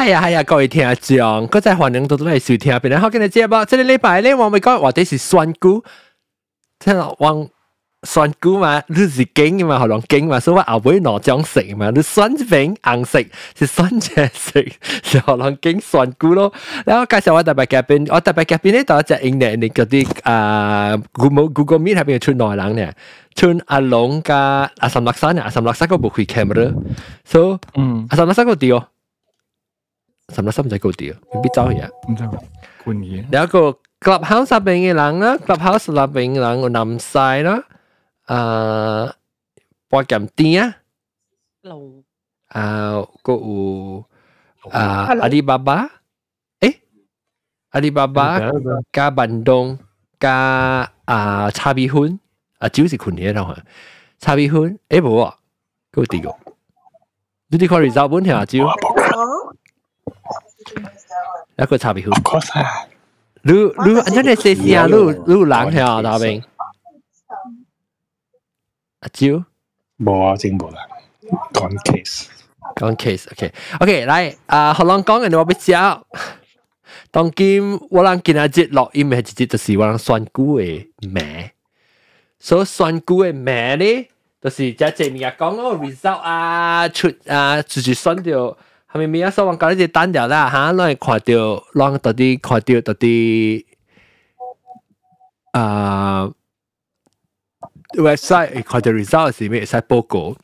系啊系啊，各位听众，嗰阵欢迎到到嚟收听，边好今日节目，这个礼拜咧，我咪讲话啲是选股，即系往选股嘛，你是经嘛，可能经嘛，所以我后尾攞奖食嘛，你选一边红色是选只色，是可能经选股咯。然后介绍我特别嘉宾，我特别嘉宾咧，就一只英咧，你嗰啲啊 Google Google Meet 入边出内人咧。春阿龙加阿三六三啊，阿三六三个冇开 camera，所以嗯，阿三六三个 掉，三六三唔使个掉，未必走嘢。唔知管嘢。有一个 clubhouse 入边嘅人啦，clubhouse 入边嘅人有南西啦，啊，博金店啊，龙啊，个有啊阿里巴巴，诶，阿里巴巴加bandung 加啊叉米粉。啊，酒是困嘢咯，叉米粉，诶冇啊，嗰啲个，你哋看 result 本条啊酒， 一个叉米粉，你你安真系写诗啊，你你冷条啊，大兵，啊酒，冇啊，真冇啦，讲 case，讲 case，OK，OK，来啊，学人讲嘅我俾教。当今我谂今日节录音系直接就是我谂选股嘅名。所以选股嘅名咧，就是即系面日讲嗰个 result 啊，出啊，直接选到 係咪面日所講講呢啲單調啦嚇，攞嚟看到，攞到底看到到底啊 website 看到 result 是咩？使報告。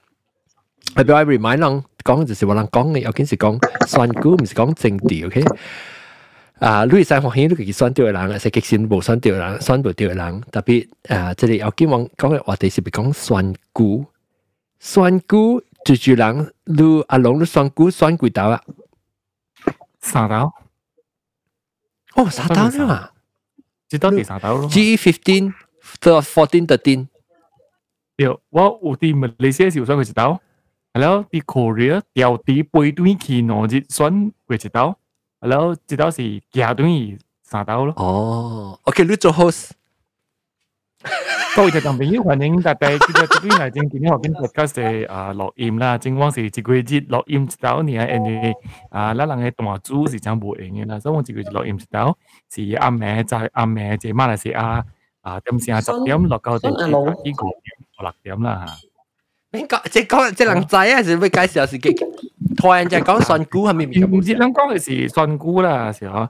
係俾我 remind 人講就是話人講嘅，有件事講選股唔是講政治，OK？啊，你使發現你自己選對嘅人，係極先冇選對嘅人，選唔對嘅人，特別啊，即係有機會講嘅話題是咪講選股？選股最主人，你阿龙你选股选几刀啊？三刀。哦，三刀啫嘛？知道第三刀咯。G fifteen 到 fourteen thirteen。对，我有啲马来西亚时候选过一刀，然后啲 Korea 掉啲背端去攞日选过一刀。然后这道是夹等于三道咯。哦，OK，你做 host。 各位听众朋友，欢迎大家记得这边来正今天我跟 podcast 嘅啊录音啦，正往是一个月录音一道呢，因为啊，咱人嘅大主是讲无用嘅啦，所以我一个月录音一道是暗暝在暗暝即马来西亚啊，点先十点落到第二个五点六点啦吓。你讲即讲即人仔啊，是要介绍是几？突然就讲选股系咪？唔知咱讲嘅是选股啦，是嗬。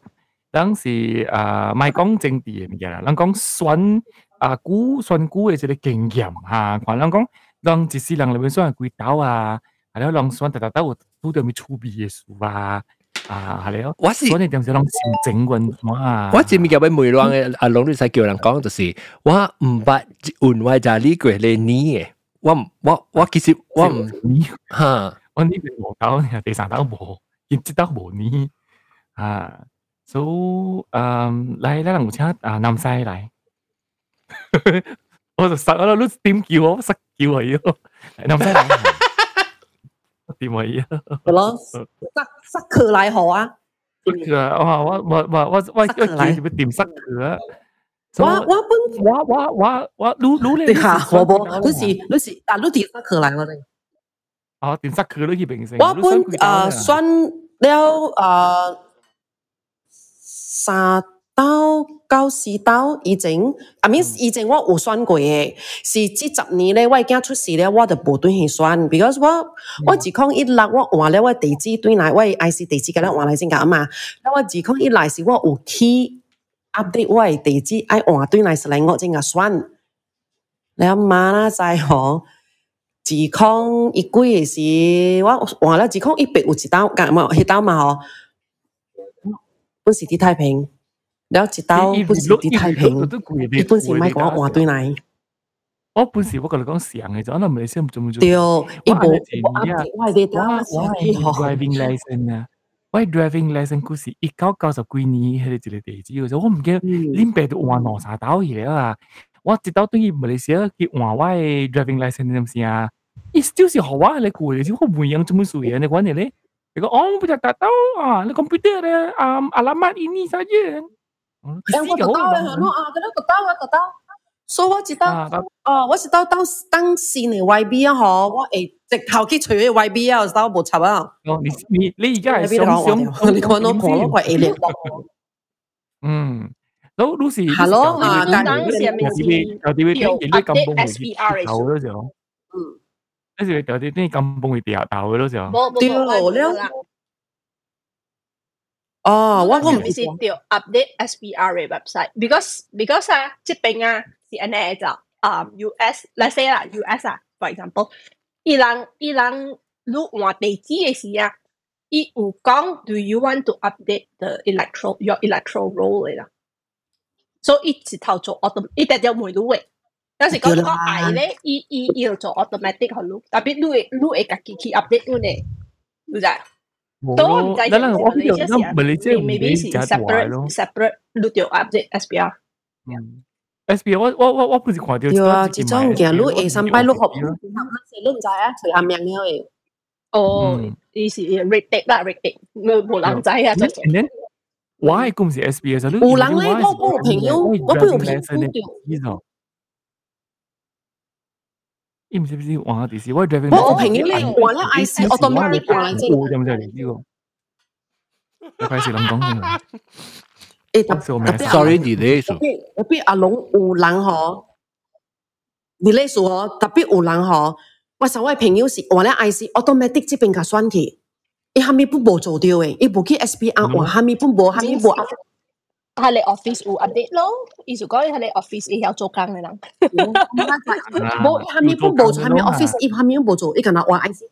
咱是啊，唔系讲政治嘅物件啦。咱讲选 啊股选股嘅一个经验吓。看咱讲，咱一世人里面选几刀啊，系咯，咱选特特都都到咪出味嘅事啊。啊，系咯。我是所以点解咱先整运嘛？我前面叫俾梅浪嘅阿龙，你使叫人讲就是我唔捌换位就呢句你你嘅。我唔我我其实我唔吓。我呢边无豆，第三豆无，兼接豆无呢啊，所以诶嚟嚟有请啊南西嚟， 我就实我都点叫我实叫佢咯，南西嚟，点佢啊？系咯，塞塞佢嚟好啊！佢啊，我我我我我我叫佢点塞佢啊！我我本我我我我รู้รู้เลย 吓，我冇，你是你是啊，你点塞佢嚟我哋？哦，点塞佢都要平成。我本诶选了诶三 刀九四刀以前，啊面以前我有選過嘅，是即十年咧，我已經出事咧，我就無對去選，because 我我自控一六我换了我地址對來，我 IC 地址嘅咧換來先㗎嘛，那我自控一來是我有去 update 我嘅地址，愛換對來是嚟我先個選，你阿媽啦就係嗬。自控一季嘅時，我换了自控一百有一刀，干嘛？迄刀嘛吼，本是啲太平，了一刀本是啲太平，伊本是買講換對來。我本時我跟你講上嘅，就可能唔係先做唔做。對，伊無我係啲刀，我係 driving license 啊，我係 driving license 故事一九九十幾年喺一個地址嘅時候，我唔記得恁爸都換兩三刀嘢啊。我一刀對於馬來西亞佢換我嘅 driving license 咁先啊？伊 still 是好啊，你估嘅，我唔樣做乜事嘅，你講你咧，你講哦，不就達到啊，你 computer 咧啊，alamat ini saja。我知道，啊，跟他搞到啊，搞到。所以我知道，哦，我知道当当时你 YB 啊，嗬，我诶直头去除咗 YB 啊，知道冇插啊。你你你而家系想 啊，你可能可能会 A 零。嗯，都 Lucy。Hello 啊，但系你有啲咩啲咩咁崩溃头嗰时候，嗯，跟住有啲啲咁崩溃掉头嗰时候，掉咗啦。哦，我我唔是要 update SPR 嘅 website，because because 啊，即边啊是安尼就啊 US，let's say 啦 US 啊，for example，伊人伊人如换地址嘅时啊，伊有讲 Do you want to update the electoral your electoral roll 嚟啦，所以伊直头做 auto，伊直接每路嘅。有时讲个嗌咧，伊伊伊要做 automatic 去录，特别录嘅录嘅家己去 update 嗰啲，你知？ 都唔制嗱嗱，我呢度你即系唔系你即系唔 maybe 俾是假大 separate 咯。 separate 录掉 update SPR。嗯 S B 我我我我不是看到，对啊，这种嘅录 A 三摆录学，咯。你唔知啊，随下命了诶。哦嗯，伊是 rate 的啦，rate 的，冇冇人知啊，就然后我系公司 S B 嘅时候，有人咧，我我有朋友，我不有朋友掉。伊 咦，唔知唔知玩下电视，我。我我平呢玩咧 I C，我当咩嚟玩啫？有冇听呢个？我费事谂讲先。诶，特特别，sorry delay 数。特别阿龙有人嗬，delay 嗬，特别有人嗬。我所我朋友是玩咧 I C，我当咩的这边个选题，一下咪不无做掉诶，一部去 S B R 玩，下咪不无，下咪无。系你 office 有 update 咯，意思讲系你 office 伊有做工嘅人。冇下面本无做，下面 office 伊下面无做，伊个那换 IC。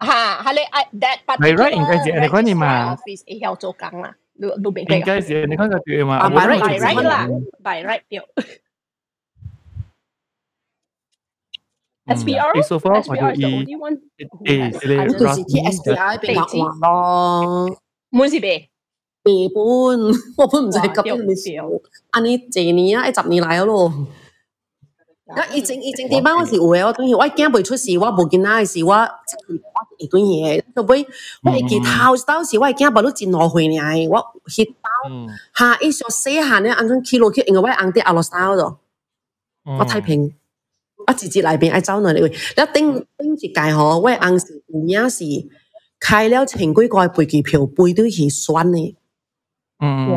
吓，系你 that 系 right，应该是你讲你嘛 office 伊有做工啦，你你明应该是你讲个对嘛？啊我 by right， by right 啦嗯，by right 掉。嗯 SPR 诶，so far 我就 SPR is the 以 only one who 诶， has 你我 update 就是去 SPR 边个换咯。满是未？ 地本，我本唔知係急你掉少，安尼幾年啊，一十年來咯。咁以前以前地方我是有嘅，我當時我驚未出事，我無見仔嘅事，我我會斷嘢，到尾我係記頭到時，我係驚把你真落去呢，我去到下一上細下呢，安種 kilo 去，因為我紅啲阿落手度，我太平。我直接嚟邊愛走內你，你頂頂一屆吼，我紅是有影是開了千幾個飛機票，背對去選嘅。嗯，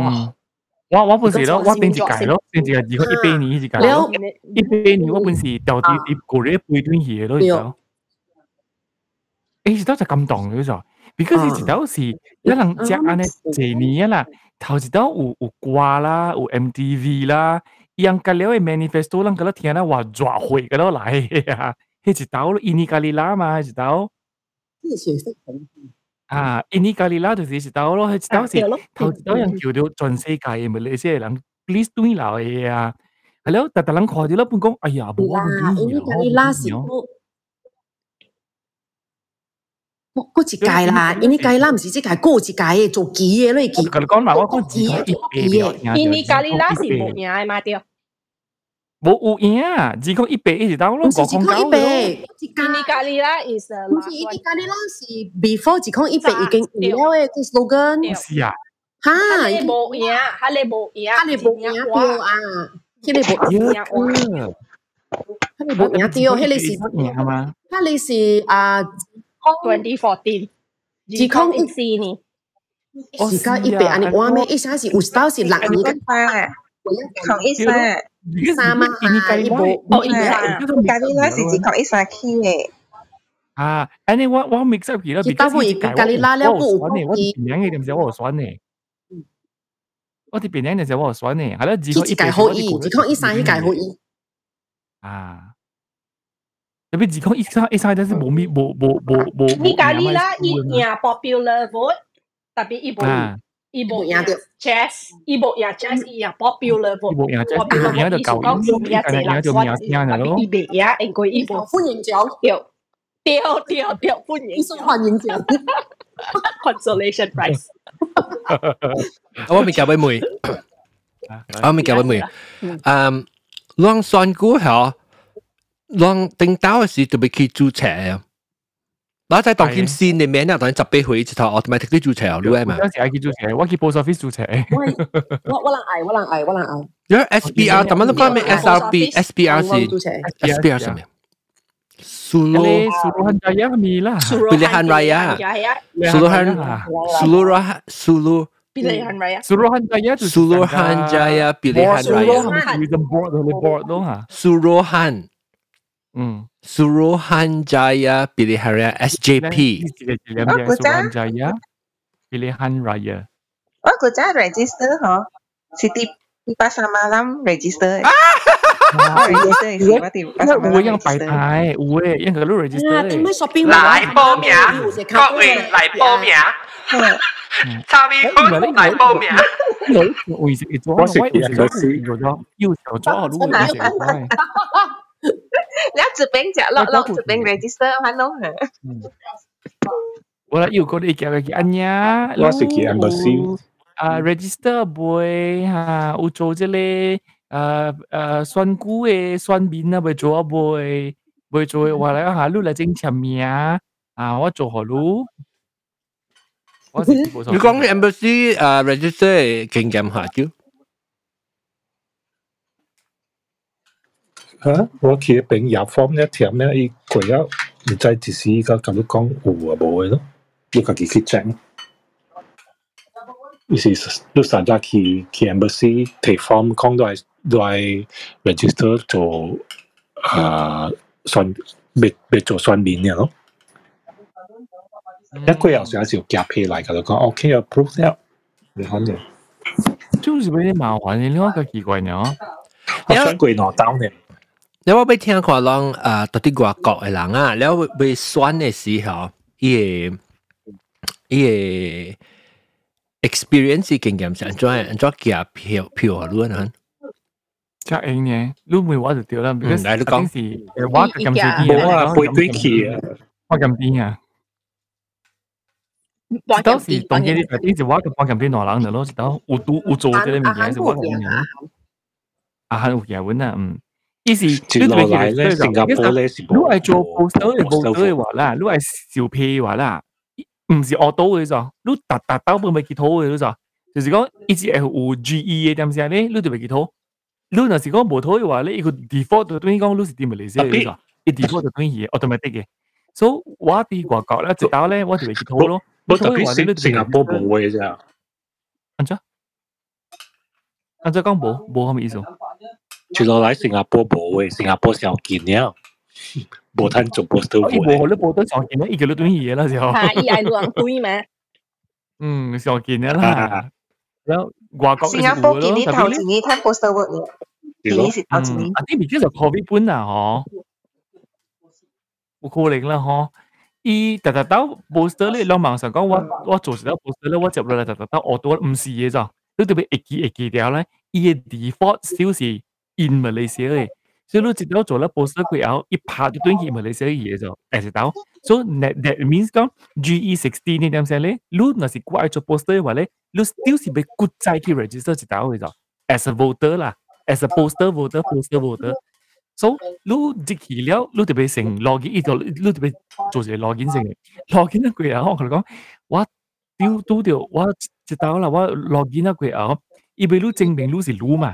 我我本时咯，我顶一届咯，顶一届如果一百年一届了咯，一百年我本时掉啲啲过嚟背段嘢咯，就诶，都就咁当嘅就，because 一道是一人只安尼一年啦，头一道有有歌啦，有 MTV 啦，样隔了嘅 manifesto 人嗰度听啦话抓会嗰度来嘅啊，迄一道印尼咖喱啦嘛，一道 啊，印尼咖喱啦就是一道咯，迄一道是。头一道人叫到全世界嘅马来西亚人 please 对流嘅啊，系咯，但系人看到啦，半讲，哎呀，冇啦，我因为佢拉是不，不不一届啦，因为届啦唔是即届，过一届嘅做几嘅咧，几我同你讲嘛，我讲只讲一百秒，印尼咖喱拉是冇赢嘅嘛掉。 冇有赢啊，只讲一百一直到咯，唔是只讲一百，一届印尼咖喱拉 is a 唔是一啲咖喱啦，是 before 只讲一百已经有了嘅个 slogan，是啊，吓，哈你冇赢，哈你冇赢，哈你冇赢掉啊，佢哋冇一赢个，佢哋冇赢掉，佢哋是赢系嘛？佢哋是啊， twenty fourteen，只讲一四年，时间一百，安尼话咩？一下是有到是六年嘅， 同一三，三啊印尼咖喱哦哦印尼啊咖喱拉是只同一三 key 嘅，啊，安尼我我 mix up 佢啦，佢兜会咖喱拉了我有选嘅，我不啲边样嘅点时我有选嘅，我啲边样嘅时候我有选嘅，系咯，只佢一届好意，只讲一三一届好意。啊。特别只讲一三一三，但是冇咪冇冇冇冇。你咖喱拉伊赢 popular vote，特别伊冇 啊，伊冇赢掉 chess，伊冇赢 chess，伊赢 popular 伊 vote。冇赢，即系 popular 赢就 vote 旧意思讲赢赢赢就赢赢特咯别。伊未赢，应该伊冇欢迎奖，掉掉掉掉欢迎医生欢迎奖。 consolation prize。我未教俾妹，我未教俾妹。嗯，浪算股吓，浪定到嘅时就被去注册 嗱，就係當件線你名啊，當你集俾佢之後，我同埋睇啲註冊，Lu M 啊，有時係叫註冊，我叫 post office 註冊。喂，我我能捱，我能捱，我能捱。有 S B R，咁樣都關咩 S R B？S B R 是 S B R 上面。Sulu Sulu Hanraya 係咪啦？Sulu Hanraya Sulu Han Sulu Sulu Sulu Hanraya Sulu Hanraya Sulu Hanraya Sulu Han Hmm. Suruhan Jaya Pilihan Raya SJP Suruhan Jaya Pilihan Raya. Oh, kerja register ha. Siti di pasar malam register. Ah! Oh, register is what di 因 pasar 为 malam 会有摆 register. 牌，会因为佢都 register 啊，点解 shopping 来报名，各位来报名，参与款来报名。有会食咗，我食会食嘢嗰时咗咗，要求 咗都会食咗。你这边就落落这边 register 还弄哈。我啦要嗰啲叫嘅叫乜嘢？我是去 embassy 啊，register 会吓，有做即系诶诶选股嘅选面啊，会做啊会会做嘅话咧吓，你嚟整签名啊，我做何路？我是你讲嘅 embassy 诶 register 系经验下叫 吓，我去边入 form 一条咧，伊佢一唔知自私依家咁样讲有啊冇嘅咯，你自己去 check。伊是你上家去去 embassy 提 form 讲都系都系 register 做啊算未未做算面嘅咯。一个有时有时夹皮嚟，佢就讲 OK approve 咗，你看嘅。就是有啲麻烦嘅，另外一个奇怪呢。我想过攞单嘅。 你我俾听讲讲诶，到啲外国嘅人啊，你会被选嘅时候，伊个伊个 experience 经验是安怎安怎夹票票啊？你啊？即系呢，你唔会话就掉啦，因为嚟你讲是诶我咁少啲冇啊，背对去啊。我咁啲啊。当时当嘅啲啲是我咁我咁啲内人就咯，就有都有做啲物件是我咁样。啊，系有嘢揾啊，嗯。 意思接落嚟咧，新加坡咧是如果系做 poster 嘅 poster 嘅话啦，如果系小屁嘅话啦，唔是恶到嘅咋，你达达到本咪结土嘅咋，就是讲一直系有 GE 嘅点先咧，你就咪结土。你若是讲无土嘅话咧，一个 default 就等于讲你是点咪嚟先嘅咋，一 default 就等于 automatic 嘅。所以我啲外国咧，直到咧我就咪结土咯。我特别新新加坡冇嘅咋。安怎？安怎讲冇冇系咪意思？ 接落嚟新加坡冇嘅，新加坡小见了，冇摊做 poster 伊无你报得上见咧，伊叫你等嘢啦时候。系，伊系两堆咩？嗯，上见嘅啦。然后外国新加坡今年头一年睇 poster work 嘅，今年是头一年。啊，啲咪叫做 COVID 本啊，嗬，有可能啦，嗬。伊特特到 poster 咧，两网上讲我我做时到 poster 咧，我接落嚟特特到我多唔是嘢咋，你特别一记一记掉咧，伊嘅 default 小是 in Malaysia 嘅。所以你直到做咗 poster 佢后，一拍就对起 Malaysia 嘅嘢就 as 到。So that that means 讲 GE sixteen 呢点写咧，你若是挂做 poster 嘅话咧，你 still 是被 good 再去 register 一道嘅就 as a voter 啦，as a poster voter poster voter。So 你入去了，你特别成 login 呢个，你特别做成 login 成嘅 login 一句啊，我同你讲，我丢丢掉我一道啦，我 login 一句啊，因为你证明你是你嘛。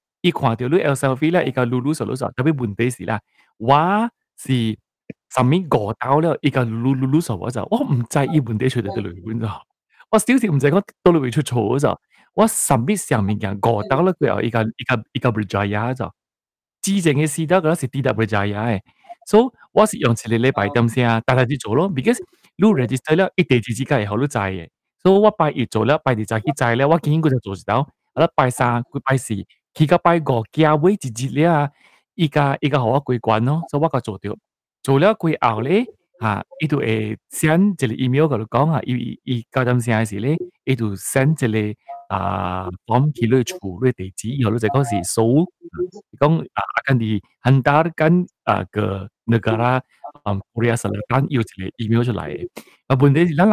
伊看到你 L selfie 咧，伊个噜噜数噜数，特别问题是啦，我是上面过到了，伊个噜噜噜数我就我唔知伊问题出嚟对里面就，我小时唔知讲到里面出错就，我上面上面人过到了佢后，伊个伊个伊个 rejaya 就，之前嘅时代嗰时 D W rejaya 嘅，所以我是用一个礼拜点先，大家去做咯，because 你 register 了一地址之间以后都知嘅，所以我拜一做了，拜二再去知咧，我今日佢就做得到，我拜三佢拜四。 佢个拜个价位 bài gõ kia với chị Jillia, y ca y ca send 这里 email 佢度讲 là có, hà y cao 就 send 这里啊讲佢呢处呢地址，然后就讲是数，讲啊，阿根廷，阿达跟啊个个国家，嗯，布里斯兰丹有这里 email 出嚟嘅啊，问题 Và buồn thế, lắng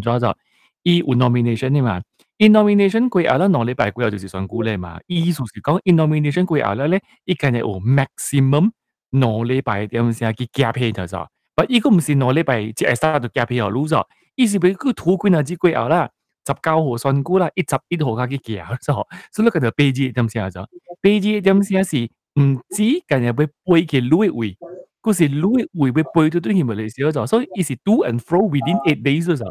抓住，伊 unomination 嘛伊 nomination 过后咧，两礼拜过后就是选举咧嘛。意思是讲，伊 nomination 过后咧咧，伊今日有 maximum。两礼拜点先去夹皮就咗，不，依个唔是两礼拜即系三就夹皮又攞咗，意思俾佢土官啊之贵后啦，十九号选举啦，一十一号开始夹咗，所以佢就背字点先咗，背字点先是唔知今日要背嘅路位，嗰时路位要背到对佢咪嚟少咗，所以伊是 do and fro within eight days 咗，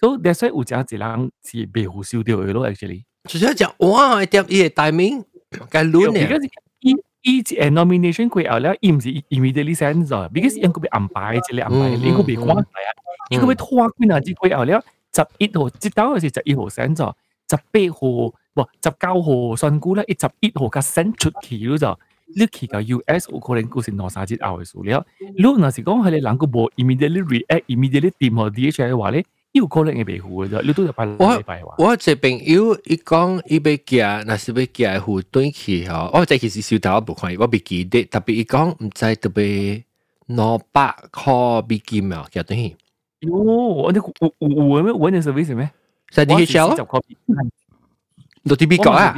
所以 that's why 有只一人是被胡烧掉嘅咯，actually。就系讲哇，点伊嘅 timing 嘅路呢？伊诶 nomination 过后咧，伊唔是 immediately send 咗，because 应该被安排，即系安排，应该被关系啊，应该被拖几日之过后咧，十一号，接到是十一号 send 咗，十八号，唔十九号选举咧，一十一号佢 send 出去咗就，你去到 US 有可能嗰时两三日后嘅事了。如果若是讲佢哋能够冇 immediately react，immediately 掂好 DHL 嘅话咧。 有可能会被护嘅啫，你都有拜礼拜话。我这朋友伊讲伊要寄，若是要寄护短期吼，我这其实收到我无看，我未记得，特别伊讲毋知特别两百块美金啊，寄短去。哟，我啲有有有咩揾嘅 service 咩？在 DHL 十个，到啲美国啊？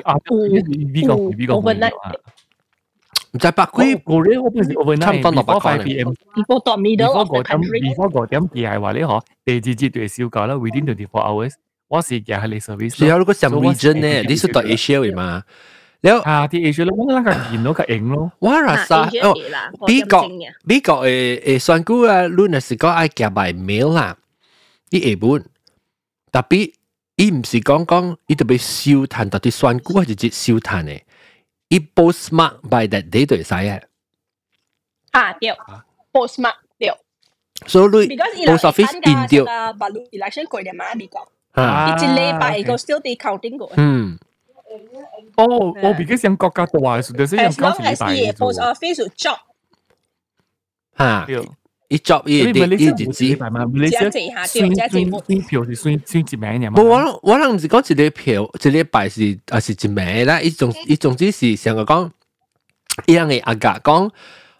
美国美国，overnight。 唔知百几个咧，我本时 overnight 差唔多六百块 PM。 Before top middle before of the 嗰点 country。 before 嗰点寄系话你嗬，第二节对烧价啦，within twenty four hours，我是寄系你 service。最后如果上 region 咧，你是到 Asia 嘅嘛？แล้ว 啊，啲 Asia 咯，我嗰个见到个影咯。我话啥？哦，美国美国诶诶选举啊，论系是讲爱寄 by mail 啦，啲下本，特别伊唔是讲讲伊特别收炭，到底选举系直接收炭嘅，伊 postmark by that day 就会使嘅。啊，对，postmark 对。所以你 post office in 掉。baru election 过点啊？美国，啊，一礼拜个 still dey counting 过。嗯，哦，我比较想国家大嘅，就是想 As 讲 long 是礼 as 拜你 post office 有 job，吓，对。 伊 job 伊因为马来西亚伊日子冇礼。拜嘛，马来西亚这样子下对，这样子选冇。选票是选选一名嘅嘛。冇我我谂唔是讲一个票，一个bài是啊是一名啦。伊总伊总之是想讲，伊样嘅阿甲讲，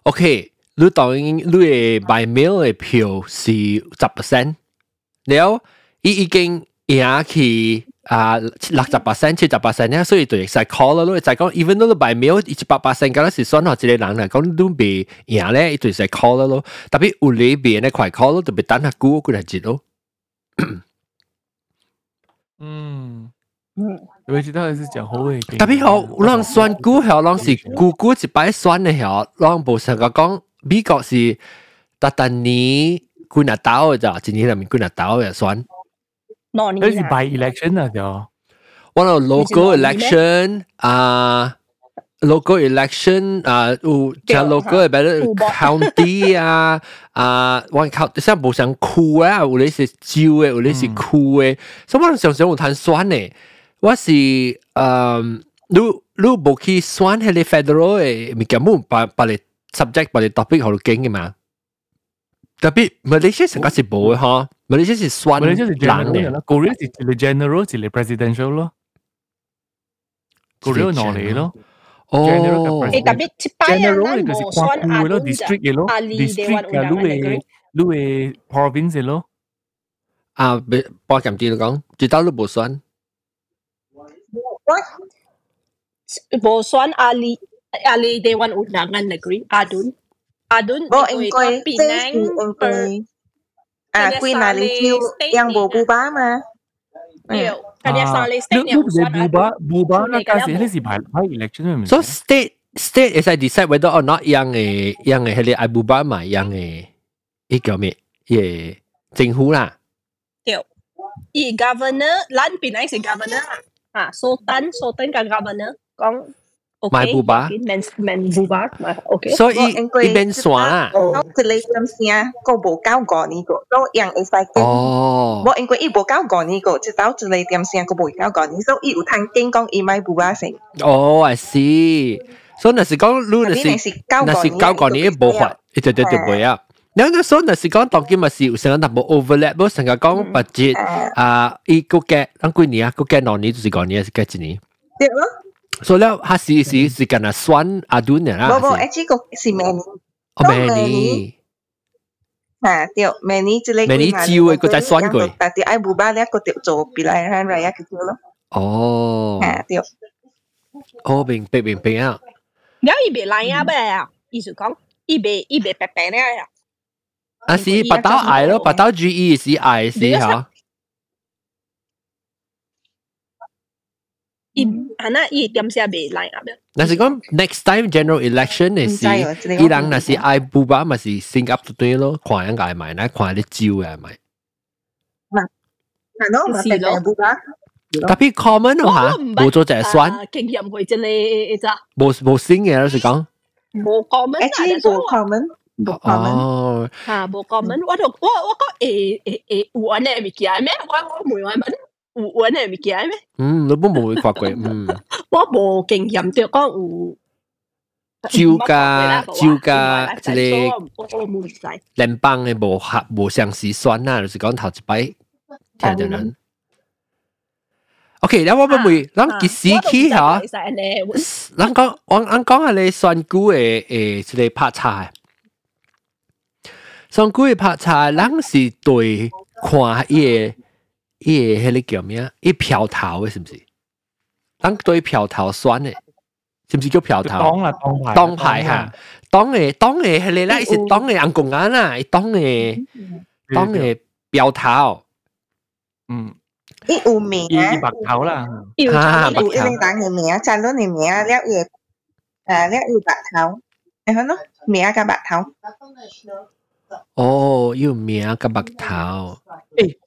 OK，你当然你嘅 by mail 嘅票是十 percent，然后伊已经赢去 啊六十 percent、七十 percent 咧，所以就会使 call 咯。你就系讲，even 你 by mail 一百 percent，咁是选好一个人嚟讲，你都未赢咧，伊就使 call 咯。特别有里边咧快 call 咯，特别等下估嗰日咯。嗯，嗯，我知道你是讲好嘅。特别好，让选股系让是股股一摆选嘅系，让无成个讲美国是特等你几日到嘅咋，一年入面几日到嘅选。 攞嗰是年啊， by election 啊，就我有 local 你是哪里咩 election 啊，local election 啊，有对像 local 嘅比如有冇 county 啊啊，我靠，即系无想区啊，有啲是州嘅，有啲是区嘅，所以我常常有谈选嘅。我是诶，你你无去选迄个 federal 嘅物件，冇把把你 subject 把你 topic 好经嘅嘛。特别马来西亚成个是冇嘅嗬， Malaysia si suan Malaysia si general lang eh. Korea si le general si le presidential lo. Korea no le lo. Oh. Eh tapi cipai general ke si kuan ku lo district ye lo. District ka lu e lu e province lo. À, bỏ cảm chị con, chị tao lúc bổ xoan. What? Bổ xoan Ali, Ali Dewan Undangan Negeri, Adun. Adun, oh, Penang, Perth à Queen là review yang bộ buba mà. Điều, ừ. Kanyasali state niya kung Bubba Bubba là cái gì hindi gì bài bài election. So state state is I decide whether or not yang eh yang eh hindi ay Bubba mà yang eh cái kiểu mẹ yeah, chính phủ là. Điều, i governor lan pinay si governor à? à? Sultan sultan ka governor. Còn okay Buba. men men buba mà okay 所以 Bo anh coi 呢边选啦。 Có từ lấy tâm xe có bộ cao gò ní cổ Có yang ấy phải kinh 哦 Bo anh coi ít bộ cao gò ní cổ Chứ tao từ lấy tâm xe có bộ cao gò ní So ít thằng kinh con ít mai bu bá sinh 哦，I see。所以那是讲，如果 Tapi 是 này là cao 那 gò 是 ní 交过你一部分，一直就就会啊。 你那时候那是讲当今嘛是有成个淡薄 overlap，不成个讲 budget 啊，伊个嘅按几年啊，个嘅两年就是讲年是几几年？对咯。 so แล้วฮัสซีซีสิกันนะสวนอาดุนเนี่ยนะบ่บ่ actually ก็สิแมนี่อ๋อแมนี่ฮะเดี๋ยวแมนี่จะเล็กแมนี่จิวเอก็จะสวนกูแต่ที่ไอ้บูบ้าแล้วก็เดี๋ยวโจปีไรฮะไรยะคือแล้วอ๋อฮะเดี๋ยวโอ้เป็นเป็นเป็นเป็นอ่ะแล้วอีเบไรอ่ะเบลอีสุกงอีเบอีเบแปะแปะเนี่ยอ่ะสิปะเต้าไอ้แล้วปะเต้า G E สิไอ้สิฮะ 伊啊那伊点写未来啊？那是讲 next time general election 嘅是，伊人那是爱布巴咪是 think up 对咯，看人爱买，那看你招嘅买。嗱，系咯，咪系系布巴。特别 common 咯吓，冇做就系酸。经验佢真系咋？冇冇升嘅咯，是讲。冇 common，诶，冇 common。冇 comment，吓冇 comment，我就我我讲诶诶诶有安尼物件咩？我我冇问问 胡韻係咪記咩？嗯，你本冇會發過，嗯，我冇經驗對嗰胡。酒家酒家即係聯邦嘅無合無相似酸啦，就是講頭一擺聽到人。OK，然後我問你，咱幾時起嚇？咱講我我講下你選股嘅誒，即係拍茶。選股嘅拍茶，咱是對看伊嘅。伊个迄个叫咩？伊漂头嘅是毋是？人对漂头选嘅，是毋是叫漂头？当啦，当牌，当牌吓，当嘅当嘅迄个啦，伊是当嘅人公安啦，伊当嘅当嘅标头，嗯。伊有名啊，伊白头啦，哈，有一个人嘅名，赚到你名，了伊，诶，了伊白头，然后咯，名加白头。哦，要名个白头。诶，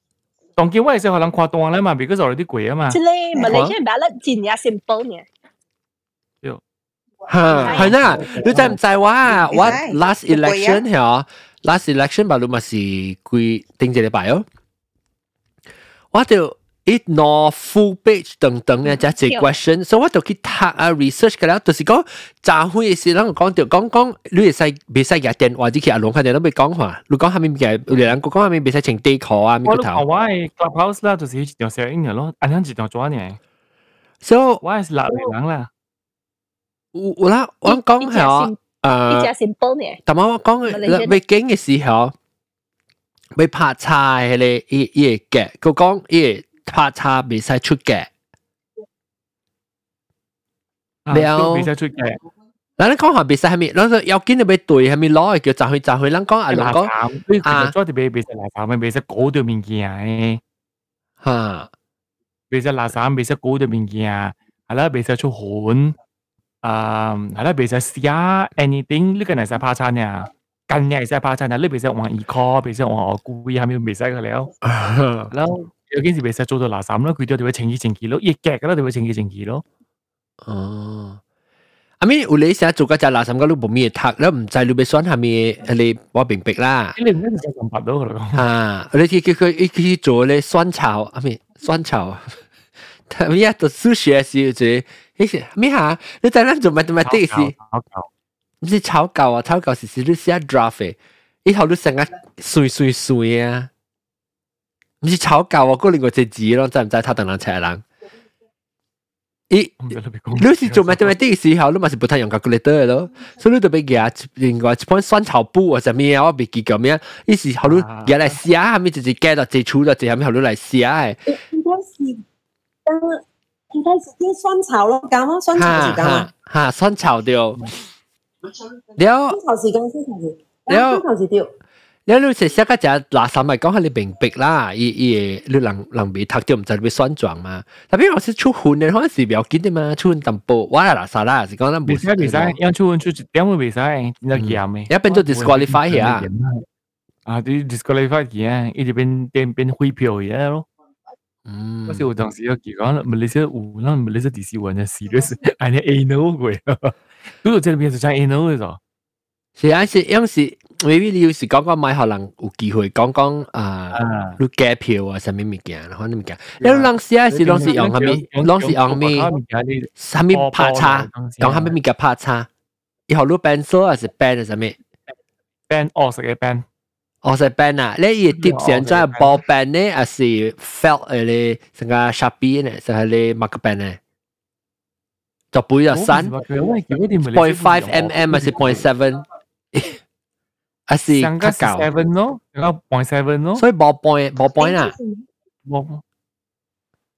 当叫我系时候人看断咧嘛，because already 贵啊嘛。即系马来西亚摆得真也 simple 呢。有。吓，系啦，你知唔知话我 last election 系 last election 吧，你咪是贵定一礼拜哦。我就。 it no full page 等等咧，只只 question，所以我就去读啊 research 嘅啦，就是讲早会时，咱讲到讲讲，你会使别使嘅电话，只去阿龙佢哋都未讲话，你讲下面嘅，有人讲讲下面别使请 day call 啊，我头。我系 clubhouse 啦，就是一条小音嘅咯，按样一条做呢。所以我系六个人啦。我啦，我讲系诶，一只 simple 呢。但系我讲嘅未经嘅时候，未拍菜咧，伊伊嘅，佢讲伊。 part 叉未使出嘅。了，未使出嘅。咱講下未使係咪？咱說要緊你咪對係咪攞去叫集去集去。咱講啊，咱講啊，做啲未未使垃圾咪未使搞到物件誒。嚇，未使垃圾，未使搞到物件，係啦，未使出汗。啊，係啦，未使寫 anything，呢個係使怕餐呀。近日係使怕餐呀，呢未使換 eco，未使換我故意係咪未使嘅了？係咯。有陣時其實做到嗱咁啦，佢哋就會情意情結咯，越劇噶啦就會情意情結咯。哦，阿咪有你成日做嗰隻嗱咁嘅，你冇咩塔，你唔制你咪選下咪你我平平啦。你唔一定就咁白到佢咯。啊，你佢佢佢佢做咧酸炒，阿咪酸炒，阿咪啊讀數學時就，誒咩嚇？你睇下做 mathematics 時，唔是炒教啊，炒教時時你寫 draft 誒，以後你成日碎碎碎啊。唔是炒教啊，嗰另外只字咯，知唔知？他等人请人。咦，你是做 mathematics 嘅时候，你咪是不太用 calculator 咯，所以你就俾佢另外一本酸草布或者咩啊，我未记叫咩，意思后你嘢嚟写，下面直接加到最初到最后面后你嚟写嘅。应该是，应该是啲酸草咯，咁咯，酸草时间啊，吓酸草掉，了，酸草时间，酸草时，了，酸草时掉。 你你食食嗰只垃圾咪讲下你明白啦，伊伊你人人未读到唔知你酸状嘛？特别我是出汗嘅，可能是表紧嘅嘛，出汗淡薄，我系垃圾啦，是讲咱唔使唔使，要出汗出点会唔使，你咸嘅，一变做 disqualify 呀，啊，啲 disqualify 嘅，一直变变变灰票嘅咯。嗯，嗰时我当时有讲啦，马来西亚有，那马来西亚第四运嘅事咧是，系你 anal 嘅，都到这边就讲 anal 嘅咗。是啊，是有时。 maybe 你有时讲讲买可能有机会讲讲啊，你机票啊，什么物件，可能物件。你啷时啊是啷时用系咪？啷时用咩？系咪拍叉？用系咪物件拍叉？以后你 pencil 还是 pen 系什么？pen 哦，是个 pen。 哦，是 pen 啊，你伊 tip 现在 ball pen 呢，还是 felt 诶咧，成个 sharpie 呢，是系咧 mark pen 呢？就背咗三，point five mm 还是 point seven？ 还是上个 seven 咯，上个 point seven 咯，所以冇 point 冇 point 啊，冇，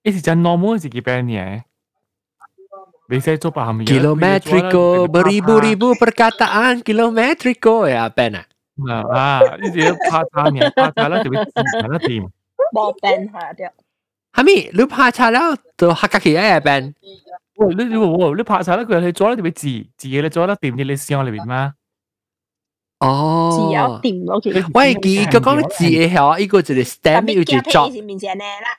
一是讲 normal 是几 pen 嘅。Bisa itu paham ya. Kilometrico, beribu-ribu perkataan kilometrico ya pen à. Nah, ah, ini dia 拍叉呢，拍叉啦就会自然一掂。冇 pen 下啲。系咪？你拍叉了就客家起嘅 pen。喂，你你你你拍叉啦，佢系做得特别字，字嘅你做得掂啲，你试下里边吗？ 哦，字有掂咯，其实。喂，佢佢讲字嘅系一个就系 stem 要住 job。是面前呢啦。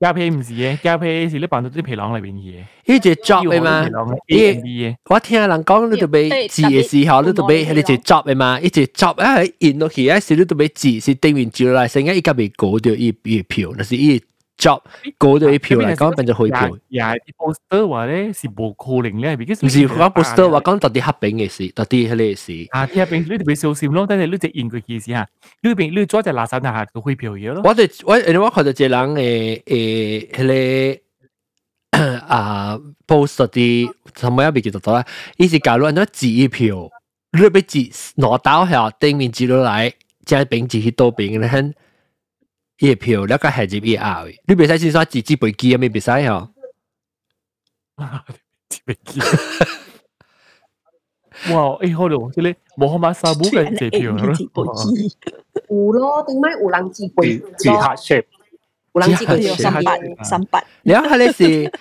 胶皮唔是嘅，胶皮是你扮到啲皮囊里边嘅。呢只 job 嘅嘛，呢我听人讲你就俾字嘅时候，你就俾呢只 job 嘅嘛，呢只 job 啊，印落去啊时你就俾字是定面照来，成日依家未过掉一一票，那是一 job 过掉一票嚟讲变咗开票。也系 poster 话咧是无可能咧，because 唔是讲 poster 话讲到啲黑饼嘅事，到啲系呢事。啊，啲黑饼你特别小心咯，但系你只印佢意思吓，你边你做只垃圾下下个开票嘢咯。我哋我我看到只人诶诶系咧啊 post 啲，什么一边叫做啦？伊是假如按照纸一票，你俾纸攞到下顶面纸落来，即系饼纸去倒饼咧，很 伊诶票了解下集伊阿，你袂使先刷几几杯机啊？咪袂使吼。哇！哎，好，买机票。有咯，顶摆有人机杯，几下雪，有人机杯有三百三百。然后咧是，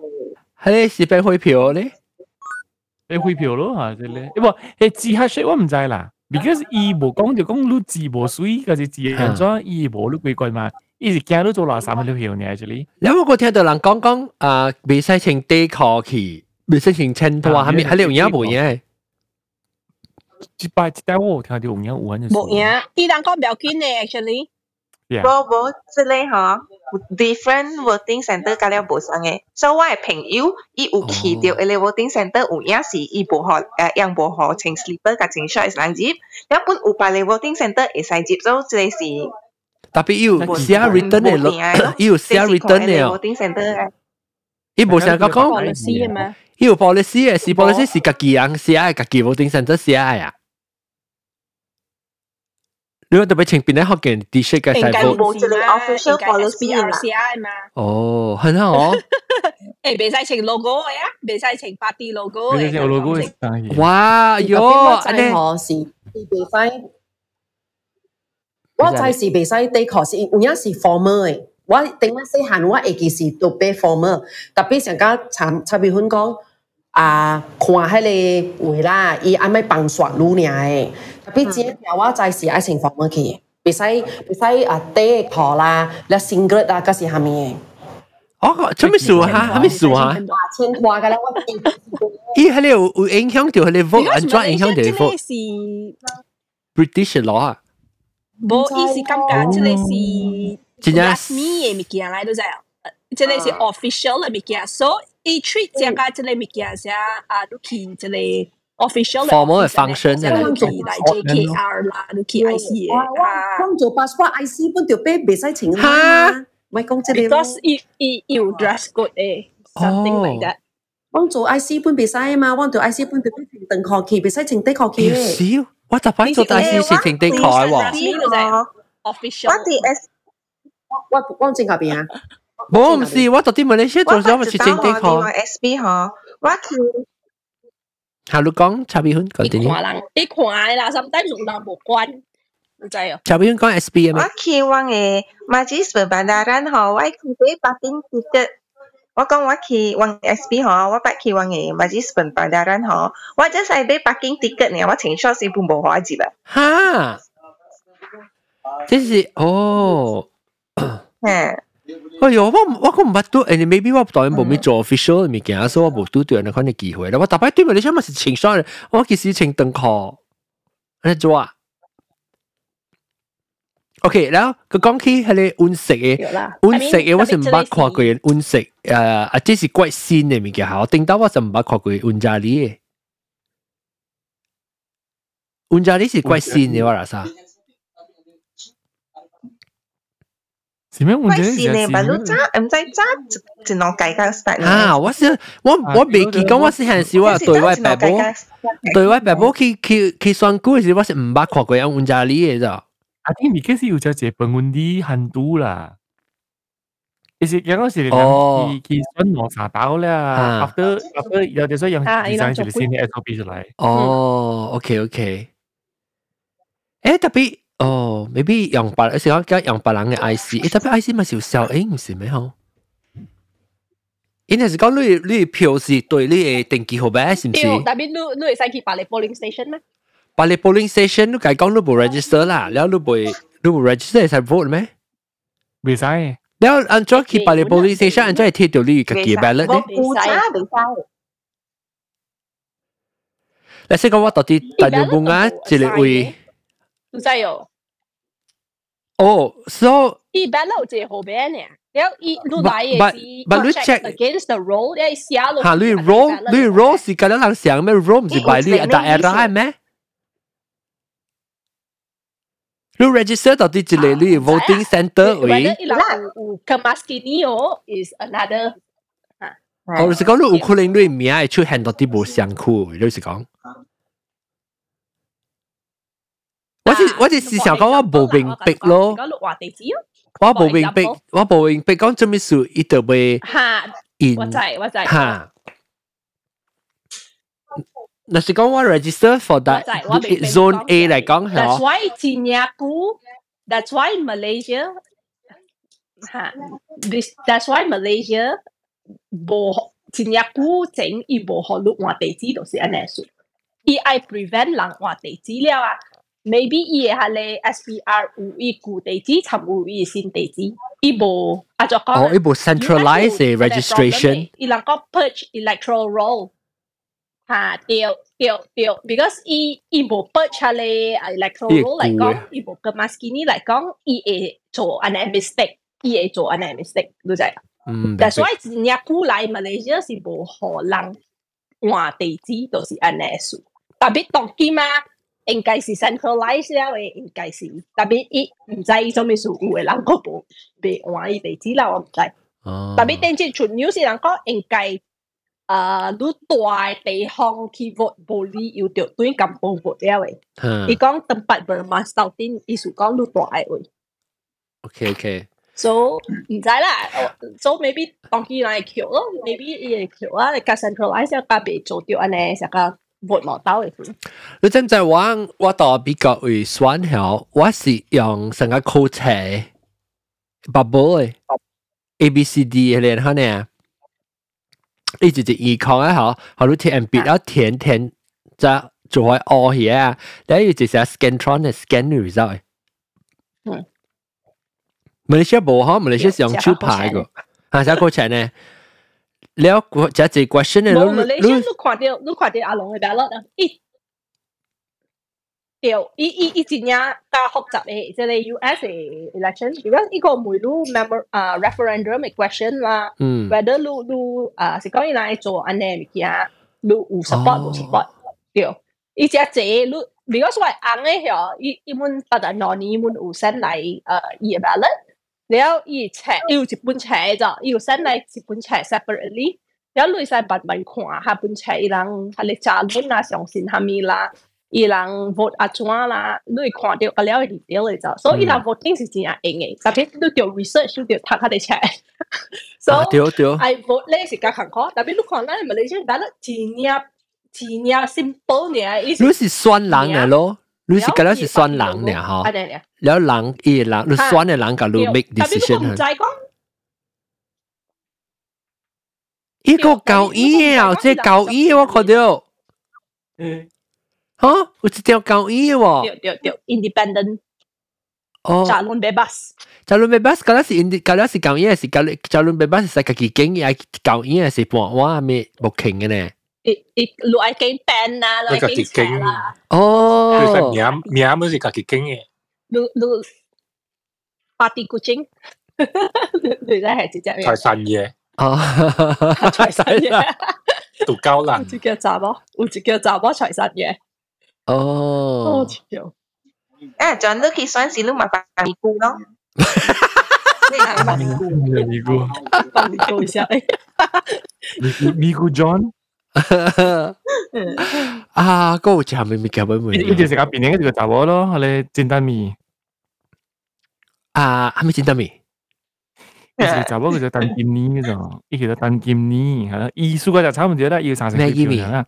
还咧是白灰票咧，白灰票咯啊！这诶，不，哎，几下雪我唔知啦。，because 伊无讲就讲你字无水，嗰是字安怎伊无你鬼怪嘛。伊是惊你做垃圾都飘呢，這裡。然後我听到人讲讲啊，未使穿短裤去。未識成青拖，係咪係你用嘢冇嘢？一擺一摆我有聽到有嘢玩就。冇嘢，伊人讲唔要緊嘅，actually。无无，即系嗬，different voting centre 加了无相嘅，所以我嘅朋友伊有去到诶个 voting centre 有影是伊无学诶样无学穿 slipper 甲穿 short 系难接，一般有摆嚟 voting centre 会使接咗，即系是。特别要写 return 嘅咯，要写 return 嘅。 voting centre 伊无成个讲。 policy 嘅咩？伊有 policy 诶，是 policy 是家己人写嘅，家己 voting centre 写嘅啊。 你话特别前边咧学见 T-shirt 嘅细部，冇一个 official policy 嘛。哦，很好哦。诶，别使请 logo 嘅呀，别使请 party logo 嘅。别使 logo 嘅。哇，哟，安尼何是别使？我在是别使 decor 是有影是 formal 嘅。我顶我细汉我会记是都俾 formal，特别上加参参比分讲啊，看迄个位啦，伊安咪帮刷路尔诶。 特别这条我在是爱穿 formal 去，别使别使啊 decor 啦，了 singlet 啊，嗰是虾米？哦，做咩事啊？虾米事啊？千花嘅啦，我伊迄个有有影响到迄个 vote 安怎影响到 vote？是 British law 啊？无，伊是感觉即个是。真正 rasmi 嘅物件嚟都知啊，即系是 official 嘅物件，所以 treat 只个即系物件先啊，都去即系 official formal 嘅 function 嘅嚟嚟 JKR 啦，都去 IC 嘅啊。讲做 passport IC 本条俾未使钱啊，咪讲即系。 Because 伊伊有 dress code 诶，something like that。我做 IC 本未使啊嘛，我做 IC 本特别停凳壳期，未使停低壳期。少，我特摆做 IC 是停低壳喎。 official。我哋 S 我我正嗰边啊，冇唔是，我到啲马来西亚做咗咪是正地壳。S B 嗬，我去。 How lúc con? Chào Bí Huynh, lăng Ikwa lang, Ikwa là sometimes ulang bukan. Chào Bí Huynh con SPM. Tôi kỳ vọng là mà chỉ sự bạn đã rằng họ vậy cũng để bắt tin kỹ được. Tôi con tôi kỳ vọng SP họ, tôi bắt kỳ vọng là mà chỉ sự bạn đã rằng họ. Tôi chỉ là để bắt tin kỹ được nè, tôi chính xác là không bỏ hóa gì vậy. Ha. Thế là, oh. ha. 哎呦，我我我唔捌拄，诶，maybe 我当然冇咩做 official 嘅物件，所以我冇拄到人款嘅机会啦。我大摆对面你想咪是穿衫，我其实穿长裤，你做啊？OK，然后佢讲起系你温色嘅，温色嘅我是唔捌看过嘅温色，诶啊，这是怪新嘅物件，我顶到我是唔捌看过温扎里嘅，温扎里是怪新嘅我啦啥？ 是咩？我喂，哋是呢，把路揸，唔知揸一路计个 style 啊！我是我我未记讲，我是系时我对外爸母对外爸母去去去选股时，我是唔捌看过样阮家里嘅咋。啊，啲而家是有只只本本啲限度啦。其实有嗰时哦你去选攞茶刀啦，after after 有啲所以用 design 就先啲 SOP 出嚟。哦，OK OK。诶特别 哦，maybe 用白，有时讲讲用白人嘅 IC，诶特别 IC 咪是有效应，唔是咩好？应该是讲你你票是对你嘅定期号码，是唔是？对，但系你你会使去白你 polling station 咩？把你 polling station 你计讲你冇 register 啦，然后你冇你冇 register 系 vote 咩？未使。然后按咗去把你 polling station，按咗系贴到你嘅嘅 ballot 我咧。估揸未使。你识讲我到底大牛bunga 一个位？唔使哟， 哦，so 伊 ballot 就系好边呢？然后伊你来嘅 but- 是 but 你 check- against the roll，你写落吓你 roll 你 roll 是咁样人想咩？roll 唔是摆你大 era 咩？你 register 到底一个你 voting center 位？ whether 伊人有有 Kamaskini 哦，is another 哦，你是讲你有可能你名会出现到啲无相คู่，你是讲？ 我是我是是想讲我无明白咯，讲录话地址咯，我无明白，我无明白讲做咩事，伊就会吓，in 我知我知，吓。那是讲我 register for that 我知我明白 zone A 嚟讲系 That's 哦， why 新加坡，That's why Malaysia 吓，this That's why Malaysia 无新加坡整伊无学录话地址，就是安尼数。伊爱 prevent 人话地址了啊。 maybe i hale SBR u i gu dei ji cham u i sin dei ji i bo a jo ko oh i centralize registration i purge electoral roll ha teo teo teo because i i bo purge hale electoral roll like gong i bo maskini like gong i e cho an mistake i e cho an mistake lu zai that's why nya ku lai malaysia si bo ho lang wa dei ji ma 嘛，应该是 centralize 了嘅，应该是特别伊唔知伊做咩数，有嘅人个无被换伊地址啦，我唔知。哦，特别电视传 news 人讲应该诶，你大地方去 vote 无你要着对咁报 vote 了嘅。嗯伊讲 tempat bermas 到底意思讲你大嘅位。 ，OK OK， So 唔知啦，so maybe 当佢嚟桥咯，maybe 伊嘅桥啊，你加 centralize 一加被做掉安尼，成个 vote 冇到嘅。你知唔知我我到比较会选后，我是用成个口册 bubble 嘅 A B C D 嘅连下呢，你直接二抗一下，好你填笔要填填，就做开 all 嘢啊，然后直接 scantron 嘅 scan result 嘅。嗯。马来西亚冇嗬，马来西亚是用手牌个，啊，写口册呢？ 了过这这关心的，侬侬侬快点，侬快点阿龙的白落啊！一，对，一一一几年加复杂的，即系 U.S. election，因为呢個每路 member 啊 referendum 嘅 question 啦，whether 路路啊是講依嚟做安尼嘅嘢，路有 support 冇 support，對，依只只路，如果所謂硬嘅嗬，依依門不但攞呢門有先嚟誒 e ballot。然后伊册伊有一本册咋，伊有 send 来一本册 separately，然后你使慢慢看下本册伊人下你查论啊相信下面啦，伊人 vote 啊怎啦，你会看到个了嘅 detail 嚟咋，所以伊人 voting 是真系硬嘅，特别你条 research 你要读下啲册，所啊，以对对。 I vote 咧是较坎坷，特别你看咱马来西亚打得真正真正 simple 呢，意思你是酸人嚟咯， 你是覺得是選人咧吼，了人伊個人，你選嘅人甲你 make decision 啊。一個狗醫啊，即狗醫我看到，嗯，嚇，有一條狗醫喎，對對對，independent，哦，扎倫貝巴斯，扎倫貝巴斯，嗰陣是 ind，嗰陣是狗醫，是扎扎倫貝巴斯，係家己經嘅，狗醫係是半碗咩木傾嘅咧。攞爱经车啦，你使哦，名名咪是家己经嘅，攞攞 party kucing，你真系直接财神爷哦，财神爷，杜高人有只叫杂么？有只叫杂么财神爷，哦哦，，条啊，John 都去选时，你麻烦咪估咯。你 讲咪咪姑讲你讲 Aku jamin mikir apa mu? Iku jadi kapi nih juga cowok loh oleh cinta mi. Ah, kami cinta mi. 이제 잡아 그저 단김니죠. 이게 다 단김니 하나 이수가 자 잡으면 되라 이거 상상 기분이야.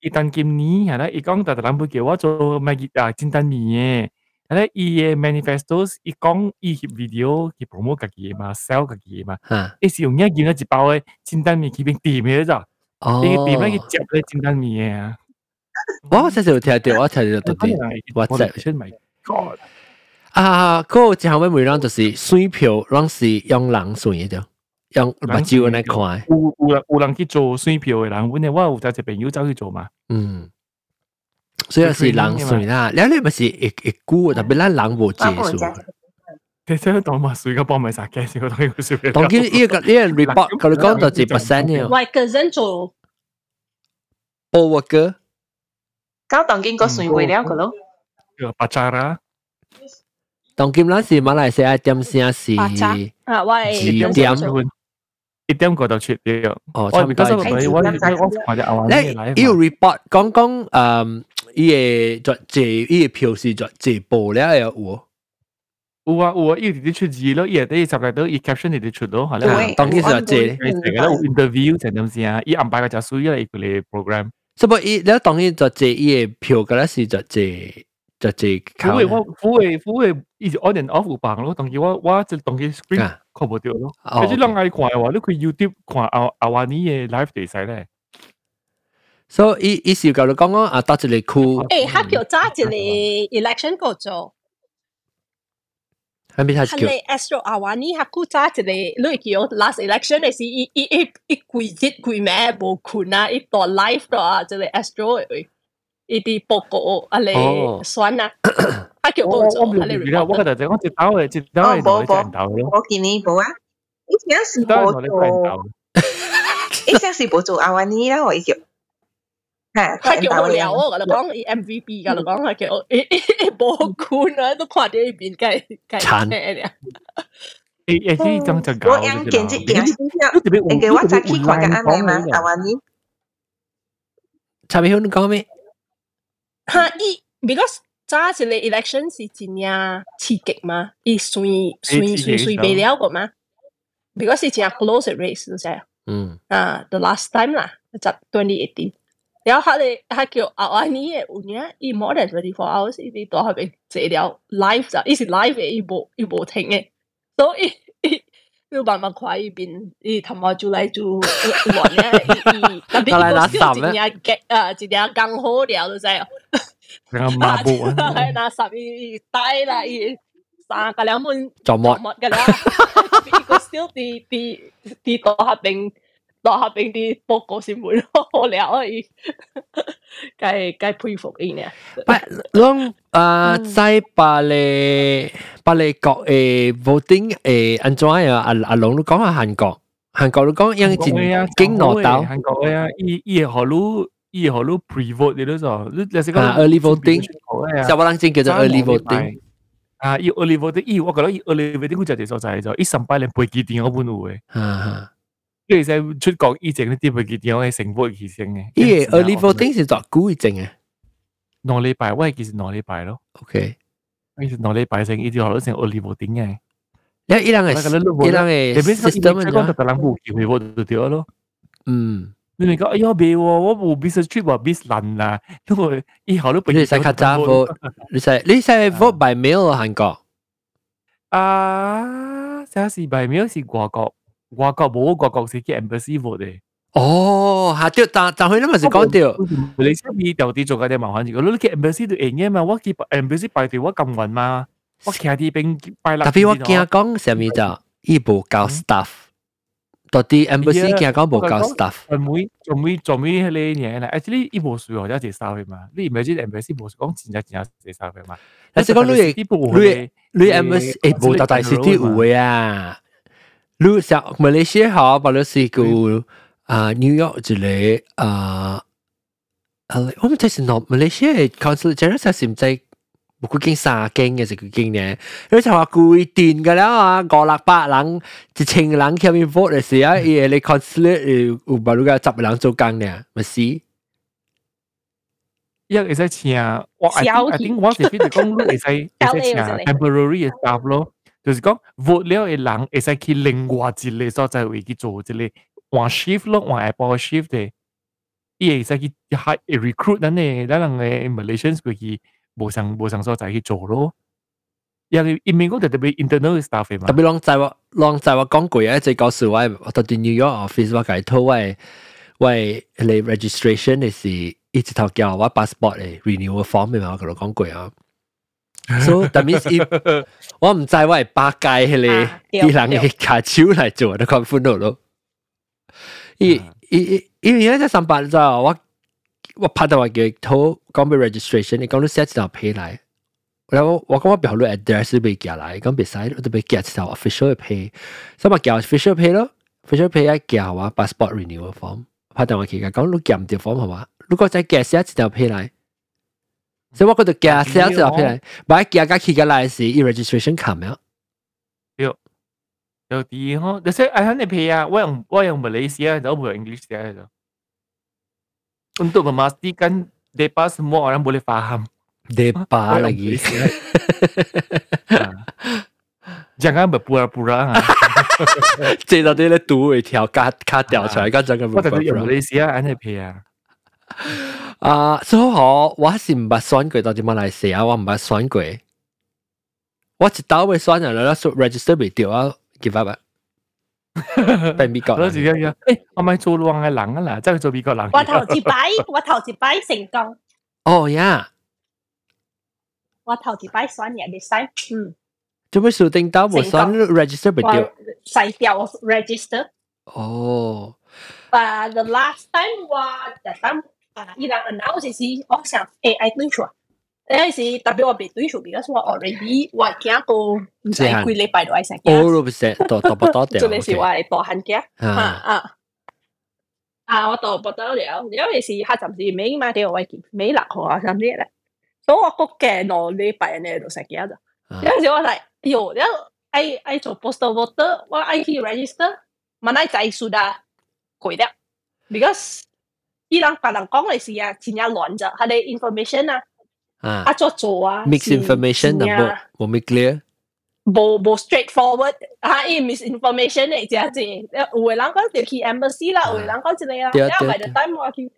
이 단김니 하나 이 강다 람보게와 저 마기 아 진단미에 하나 이의 manifestos 이강 이 비디오 기 프로모 가기에 마 셀 가기에 마. 이 시용이야 기나 지바의 진단미 기빙 팀이죠. 嘅煎蛋面去边店嘅咋，哦，你店咧去接咧煎蛋面嘅啊，我真系有听到，我听到到底。WhatsApp 出咪 God，啊，嗰个就系妹妹让就是水票，让是用冷水嘅啫，用目睭嚟看。有有人有人去做水票嘅人，阮嘅我有一只朋友走去做嘛，嗯，所以是冷水啦。你你咪是一一股，特别咱冷无接触。 其实当嘛水个帮咪杀嘅，先个当佢水嘅。当然呢个呢个 report 佢哋讲到几 percent 呢我个人做？over 嘅，搞当经过水会了个咯，巴扎啦，当今咱是马来西亚点先是巴扎啊，我系几点？一点过就出咗。哦，差唔多。我我我或者我咧，呢个 report 讲讲诶，伊个作借伊个票是作借报了有喎。 有啊有啊，伊直接出字咯，也得十来多，一 caption 出咯，好啦。当天是要接，然有 interview 才东西啊，一安排个叫属于一个嘞 program。什么伊？然后当天就借，一的票，个那是就借就借。因为我付的付，on and off 放咯，当天我我就当天 screen 看不到咯。而且让爱看的话，你可以 YouTube 看阿阿瓦尼的 live 比赛嘞。所以伊伊搞了刚刚啊，搭这里哭。诶，他票扎这里 election 过咗。还没他叫。他嘞，Astro 阿瓦尼哈库扎这里，你记得 last election 的是一一一一鬼日鬼咩无困啊，一到 life 的啊，这里 Astro 一滴报告啊嘞，算啦。他叫报告，他嘞。你看，我看到这，我知道的，知道的，我知道的。我给你报啊，一下是报告。一下是报告阿瓦尼啦，我叫。到嘅接到嘅就系到咯。我见你冇啊，以前是冇做，以前是冇做阿华尼啦，我叫。系叫我聊我，我讲 MVP 噶，我讲系叫伊伊报官啊，都看到一边计计咩啊？诶诶，啲咁就搞。我样见即件先啫，你叫我再去看个安尼嘛，阿华尼。差别好你讲咩？哈，伊 because 早一个 election 是真正刺激嘛，伊算算算算未了个嘛，because 是真 close race 就系，嗯，啊，the last time 啦，就 twenty eighteen。 然后佢哋佢叫阿华尼嘅有影，伊 more than twenty four hours，伊啲到后边坐了 live 就，伊是 live 嘅，伊无伊无停嘅，所以伊你慢慢看伊边，伊头毛就嚟就乱咧，伊特别个少一日嘅啊，一日刚好了就系。个马步啊，系那十伊带啦，伊三个两蚊做乜嘅啦，伊个 still 啲啲啲到下边。 落下边啲报告先会好了而已，该该佩服伊呢。不，拢啊，在巴黎巴黎国诶 voting 诶安怎样啊？阿龙都讲下韩国，韩国都讲样真劲攞到。韩国嘅啊，伊伊系何路伊系何路 pre vote 你都做，你你是讲 early voting，小巴人真叫做 early voting。啊，伊 early voting，伊我觉得伊 early voting 佢就系所在咗，伊上百年背记电我本有嘅。 啊。其实出国以前嗰啲会见到系成波起升嘅。咦，early voting 是作估以前嘅，两礼拜，我系其实两礼拜咯。 OK，其实两礼拜成，依啲学到成 early voting 嘅。一伊人嘅，伊人嘅 system 讲特朗普叫佢 vote 就掉咯。嗯，你咪讲，哎呀，别喎，我冇 business trip 话 business 烂啦，因为以后都你使较早 vote，你使你使 vote by mail 韩国。啊，这是 by mail 是外国。 外国冇外国是叫 embassy vote 嘅。哦，下掉，但但佢咧咪是讲掉。你出面到底做紧啲麻烦事，我你叫 embassy 都赢嘅嘛，我叫 embassy 排队我咁运嘛，我企喺啲边排啦。特别我惊讲什么就，伊无够 staff，到底 embassy 惊讲无够 staff。做咩做咩做咩呢嘢咧？actually 伊无需要或者系 staff 嘛，你唔系知 embassy 无讲真正真正 staff 嘛？但系讲你你你 embassy 诶无到大事啲有嘅啊。 如像马来西亚好，把你是个啊 New York 之类啊，我们睇是 North 马来西亚 Consul General 系唔在 冇佢经三经嘅就佢经呢，你就话固定嘅啦啊，五六百人、一千人入面 vote 嘅时候，伊你 consulate 有冇如果十人做工呢？咪是？一会使请我 I think I think 我是边度讲，会使会使请 temporary 嘅 staff 咯， 就是讲，物料嘅人，诶，使去另外一啲所在为佢做一啲换 shift 咯，换 Apple shift 嘅，亦系使去下 recruit 嗱呢，嗱人诶 Malaysians 去无上无上所在去做咯。因为佢唔系特别 internal stuff 嘛。特别，我再话，我讲过啊，最搞笑啊，我到 New York office 话解套啊，为嚟 registration 是一纸头胶，我 passport 诶 renewal form 嘛，我同佢讲过啊。So that means if 我唔知我系八届系你啲人嘅卡超嚟做，都看欢乐咯。因因因为咧上班就我。我拍到话叫头讲俾 registration，你讲到写一条批嚟，然后我讲我表录 address 俾寄嚟，讲别使我都俾寄一条 official 嘅批，所以咪寄 official 批咯，official 批一寄话 passport renewal form，拍到我其实讲你寄唔条 form 系嘛？如果再寄写一条批嚟， 所以我觉得寄写一条批嚟，买寄架寄嘅嚟是 registration 卡咩？有有啲嗬，你识哎呀你批啊，我用我用马来西亚，我唔用 English 写嘅。untuk memastikan depa semua orang boleh faham. Depa lagi. Jangan berpura-pura. 即系到啲咧赌会条卡卡掉出嚟，跟住咁。我哋用马来西亚安尼皮啊。 啊，所以我我是唔捌选过到啲马来西亚，我唔捌选过。我一刀会选人啦，register 未掉啊，give up 啊。被美国人。嗰时样，诶，我咪做浪嘅人啊啦，即系做美国人。我头一摆，我头一摆成功。哦呀！我头一摆选嘢啲晒，嗯。做咩数定到冇选 register 唔掉？筛掉 register。哦。But the last time 我 that time 啊，伊人 announce 是我想 AI 对错。诶是特别我别对数，because 我 already 我惊过唔使几礼拜就爱食嘅。哦，唔使，多多不多掉。真系是我系大汉嘅。啊啊啊！我大不得了，因为是佢暂时未买到我见，未落号啊，甚至咧。所以我个嘅两礼拜呢度食嘅就。有阵时我系，哟，然后爱爱做 postal voter，我爱去 register，问爱仔数得贵啲，because 伊人别人讲嘅是啊，真系乱咗，佢哋 information 啊。啊，啊做做啊，mix information 那冇冇咪 clear，冇冇 straightforward，啊，伊 misinformation 嚟啫啫，有个人讲就去 embassy 啦，有个人讲之类啦，因为 by the time 我去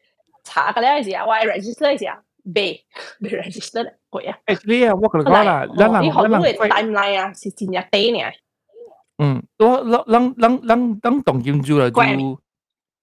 查嘅咧时候，我 register 嘅时候，被被 register 咧，贵啊。actually 啊，我同你讲啦，咱人咱人嘅 timeline 啊，是真系低呢。嗯，我咱咱咱咱咱当建筑啦，就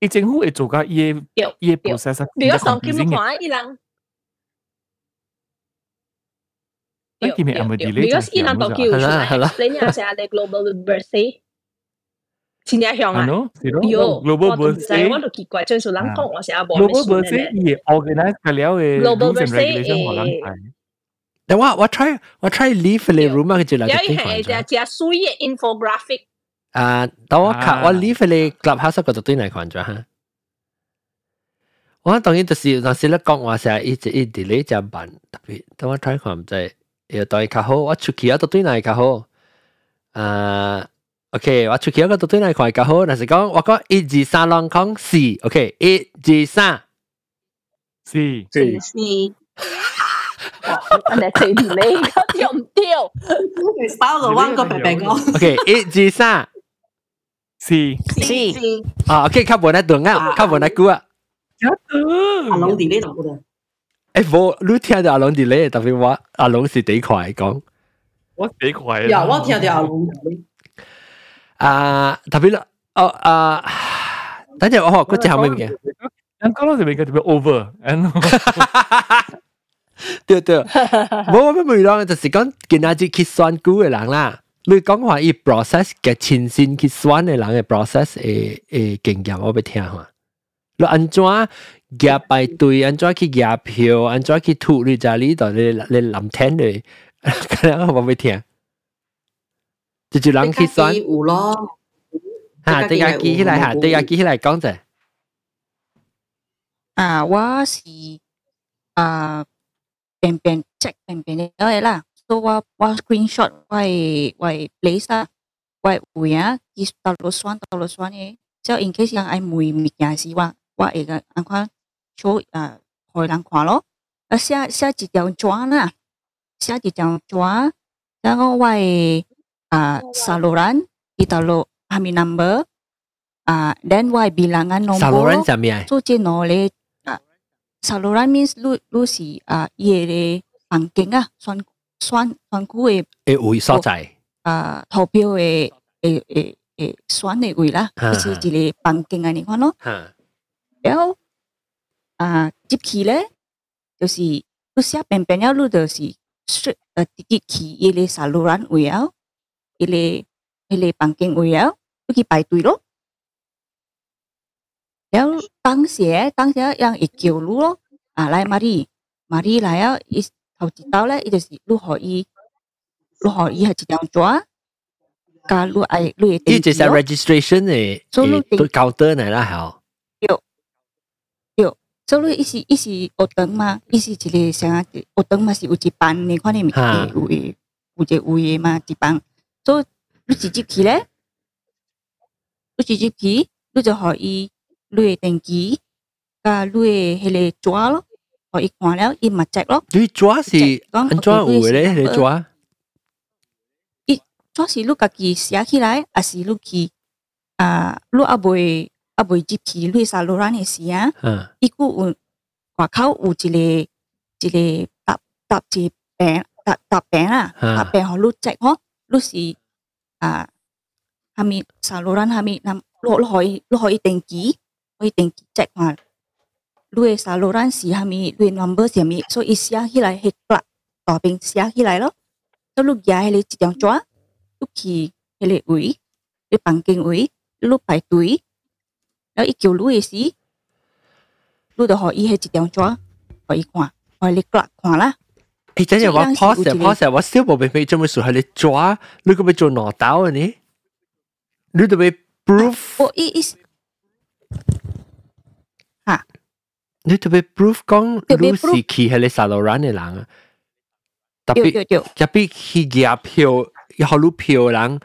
伊政府会做甲伊嘅伊嘅 process，比如当今看伊人，咱今日系咪 delay？比如伊人当叫出来，你呀成日 global birthday，真系响啊！有 global birthday，我都奇怪，最少人讲我成日冇 global birthday，伊 organize 嘅了嘅 global birthday，但我我 try 我 try leave 你 room 啊，佢就嚟啲系只只水嘅 infographic。 啊，等我看我 leave 你 clubhouse 嗰度对嚟看咗哈。我当然就是当时咧讲话成日一直一 delay 就办，特别等我 try 看唔知，又对较好，我出去啊都对嚟较好。啊，OK，我出去啊个都对嚟看较好，但是讲我讲一二三两讲四，OK，一二三，四四四。我哋四 delay，掉唔掉？包个弯个白白个。OK，一二三。 是是啊，OK，较无那段啊，较无那句啊。阿龙 delay 到嘅。诶，无你听到阿龙 delay，特别我阿龙是第快讲。我第快。呀，我听到阿龙 delay。啊，特别哦啊，等阵我学嗰只后面嘅。咁讲到就边个特别 over，and 对对，冇我咩唔讲，就是讲今仔日去选股嘅人啦。 你讲话伊 process 嘅亲身去选嘅人嘅 process 诶诶经验，我要听下。你安怎夹排队，安怎去夹票，安怎去吐你家里度你你谂听你，咁样我要听。就就人去选有咯。吓，对家记起来吓，对家记起来讲者。啊，我是啊。便便 check 便便了嘅啦， so uh, wa wa screenshot wa wa place uh, ah wa wia uh, is ta lo swan ta lo swan ấy, cho in case yang ai mui mi ya si wa wa e ga an kha show à hồi lang khoa lo à xa xa chỉ tiêu chóa nè xa chỉ tiêu chóa. Ra ngô ngoài à saluran kita lo kami number à then why bilangan nombor saluran jam ya so chỉ nó le saluran à, means lu lu si à ye le bằng kinh à son 選選區嘅誒位所在啊，投票嘅誒誒誒選嘅位啦，就是一個房間啊，你看咯。然後啊，入去咧，就是你寫便便了，你就是誒直接去伊個 saluran 位啊，伊個伊個房間位啊，你去排隊咯。然後當時當時讓一叫你咯，啊來瑪麗，瑪麗來啊，伊頭一道咧，伊就是你可以，你可以係一張紙，加你愛你嘅。呢就係 registration 嘅，誒，高德嚟啦，係。有有，所以伊是伊是学堂嘛，伊是一個啥学堂嘛是有一班，你看你咪有有有一位嘅嘛一班，所以你直接去咧，你直接去，你就可以。你嘅電機，加你嘅迄個紙咯，我一看了，伊嘛只咯。你纸是安怎有嘅咧？迄个纸？伊纸是你家己写起来，还是你去啊？你阿未阿未入去你沙罗兰嘅时啊？伊个有外口有一个一个搭搭一饼搭搭饼啦，搭饼互你只吼，你是啊，下面沙罗兰下面，嗱，你你可以你可以电机。我一定 check 下，你 嘅 saluran 是系咪，你 number 是系咪，所以写起来系格大边写起来咯。咁你写系你一张纸，你去迄个位，你房间位，你排队，然后一叫你嘅时，你就可以系一张纸，可以看，可以格看啦。诶，真系我 pause 下 pause 下，我小宝贝咪做咩事系你抓，你个咪做攞刀啊你？你就咪 proof。我意意思。 你特别 proof 讲你是去迄个沙罗兰嘅人啊，特别特别去夹票，要你票嘅人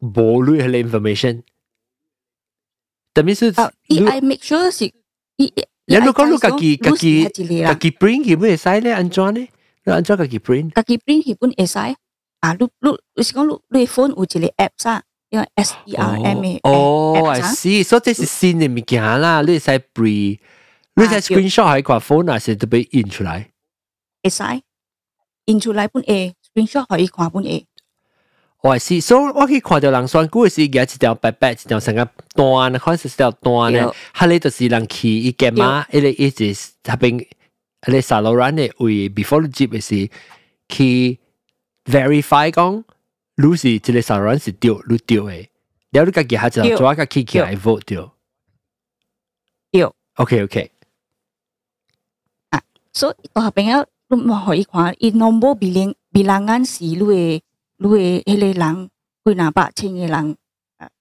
冇你迄个 information。特别是你爱 make sure 是，你如果你家己家己家己 print 佢本会使咧，安怎咧？你安怎家己 print？家己 print 佢本会使啊！你你你是讲你你 phone 有一个 app 啥？因为 S E R M A 哦，I see，所以这是新嘅物件啦，你使 print。 你睇 screenshot 喺个 phone 还是特别印出来？会使印出来本 A，screenshot 可以看本 A。我系，所以我可以看到人选股嘅时，而家一条白白，一条成个单，开始一条单咧，佢咧就是人去一个嘛，一个一直下边，一个沙罗兰嘅位，before 你接嘅时，去 verify 讲，你是一个沙罗兰是对，你对嘅，然后你家己下就做一个 key 起来 vote 对。对。 OK OK。 So ito hapeng lu mo hoi kwa i nombo bilang bilangan si lu e lu e hele lang kui na ba ching e lang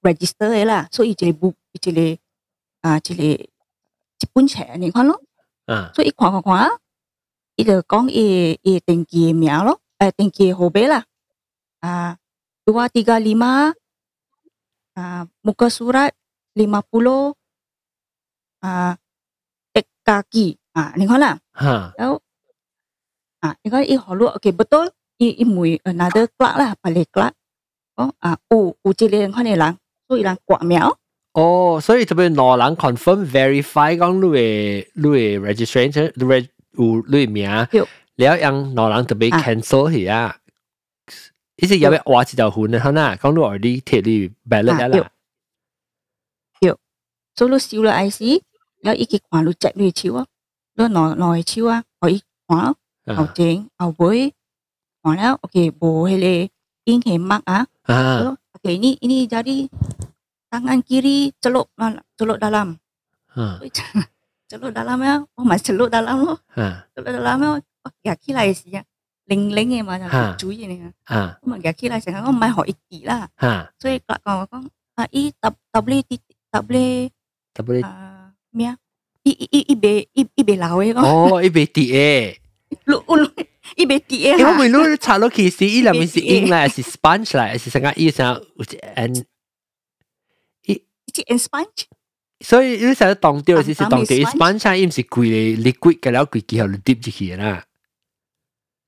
register e la. So i jile bu i jile à jile chỉ chipun chè này khoan lắm. So i khoan khoan i de gong e e tên kia miao lo. À tên kia hồ bé la. À dua tiga lima à muka surat lima puluh à kaki Ah, nengolah. Ha. Tahu. Ah, nengolah i holu okey betul. I i mui another clock lah, balik clock. Oh, ah, u u jile yang kan lang. So ilang kuat miao. Oh, so itu pun no lang confirm verify kong lu e lu e registration lu e u lu e miao. แล้วยังนอรังจะไป cancel เหรออีสิยังไปว่าจะจะหุ่นเขาหน้าเขาหนู already เทลีแบลเลแล้วล่ะเดี๋ยวโซลูซิวละไอซีแล้วอีกกี่ความรู้จักรู้ชิวอ่ะ lo nói nói chưa hỏi hóa học tiếng học với. Hóa là okay, bố hay là in hệ mắc ini ini jadi tangan kiri celup celup dalam celup dalam ya oh masih celup dalam lo celup dalam ya oh ya kira sih ya leng leng ni macam cuci ni kan ha cuma ya kira sih kan oh mai hỏi ikki lah ha so kalau kau kan ah i tab tabli tabli tabli ah mia 伊揼揼呢啲揼呢特别啊咩啊，伊伊伊伊别伊伊别老嘅讲，哦，一杯啲诶，录录伊别啲嘅因为你查落其实伊里面是英啦，是 sponge 啦，是成个意思啊，and 即系 sponge。所以你成日当掉是是当掉 sponge sponge，伊唔是贵嘅 liquid 嘅，然后贵几后你滴入去啦。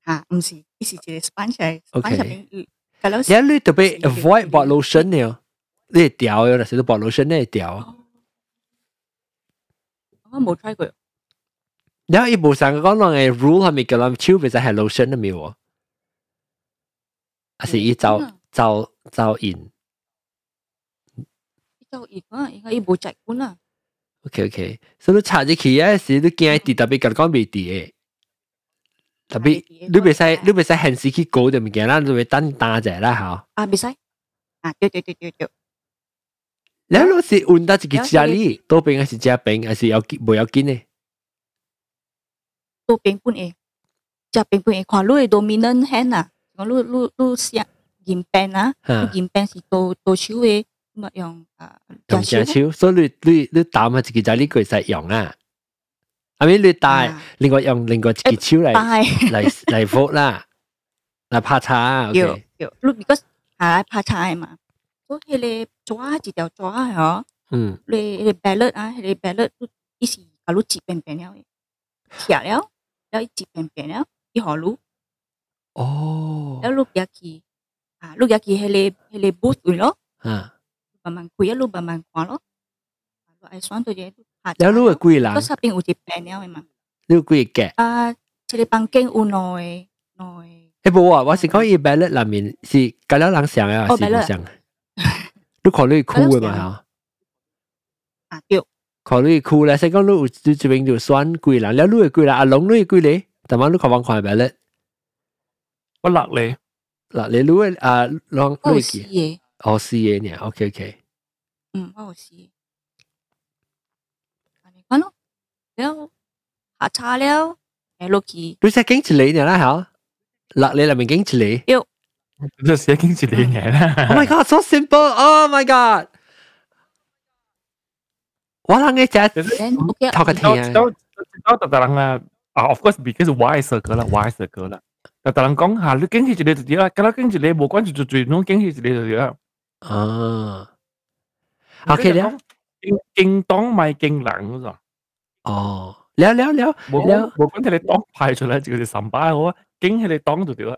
啊，唔是，伊是一个 sponge 嚟 OK ，sponge 入面有，咁样然后你特别 avoid body lotion 呢，你会掉嘅，但是你 body lotion 你会掉。 我冇 try 过，然后伊无上讲人嘅 rule 系咪叫人手别使系 lotion 都冇喎，还是伊走走走in。就而家而家伊冇食管啊， OK OK，所以你插入去啊，是你惊滴特别甲讲未滴嘅，特别你袂使你袂使限时去搞就物件啦，你会等打者啦吓。啊，唔使，啊，对对对对对， 然后你是换得一个家里，多边还是加边，还是要冇要紧呢？都变半诶，就变半诶，看你 dominant hand 啊，讲你你你想验病啊，你吓，验病是到到手嘅，咁啊用啊用只手，所以你你你打下一个家里佢使用啊。I mean 你带另外用另外一个手嚟但系嚟嚟覆啦，嚟拍叉要，OK，要，你 because 系拍菜嘛， 所以你抓一条抓系嗬。嗯，你你 ballot 啊，你 ballot 伊是甲你折平平了的，拆了，了伊折平平了，伊互你，哦，了你入去啊，你入去迄个迄个 booth 位咯，啊，慢慢开啊，你慢慢看咯，你爱选到嘢，拍然后你会几人嗰？边有一平了的嘛，你有几个嘅？啊，即个房间有两个两个，诶冇啊，我是讲伊 ballot 里面是隔了人想啊，还是唔想？ 你考虑酷嘅嘛吓？啊对，考虑酷咧，所以讲你有你这边就选几人，了你会几人？阿龙你会几咧？但系你看望看 ballot 我落嚟，嗱，你你会啊，龙我有你几？试嘅，哦，四嘢呢？OK OK，嗯，我有试嘅，安尼看咯，了下叉了，诶落去，你识经一嚟呢啦吓？落你里面经一 嚟。就写经住你嘢啦。 Oh my god, so simple! Oh my god！我谂嘅只 then OK 头个知道听知道知道，特特人啊，啊，of course because Y circle 啦，Y circle 啦。特特人讲下，你经起一个就对啦，咁啦经起你冇关注就最孬经起一个就对啦。啊，OK 了，经经当咪经人嗰种，哦，了了了，冇了冇关系你当派出嚟，就系神巴好啊，经起你当就对啦。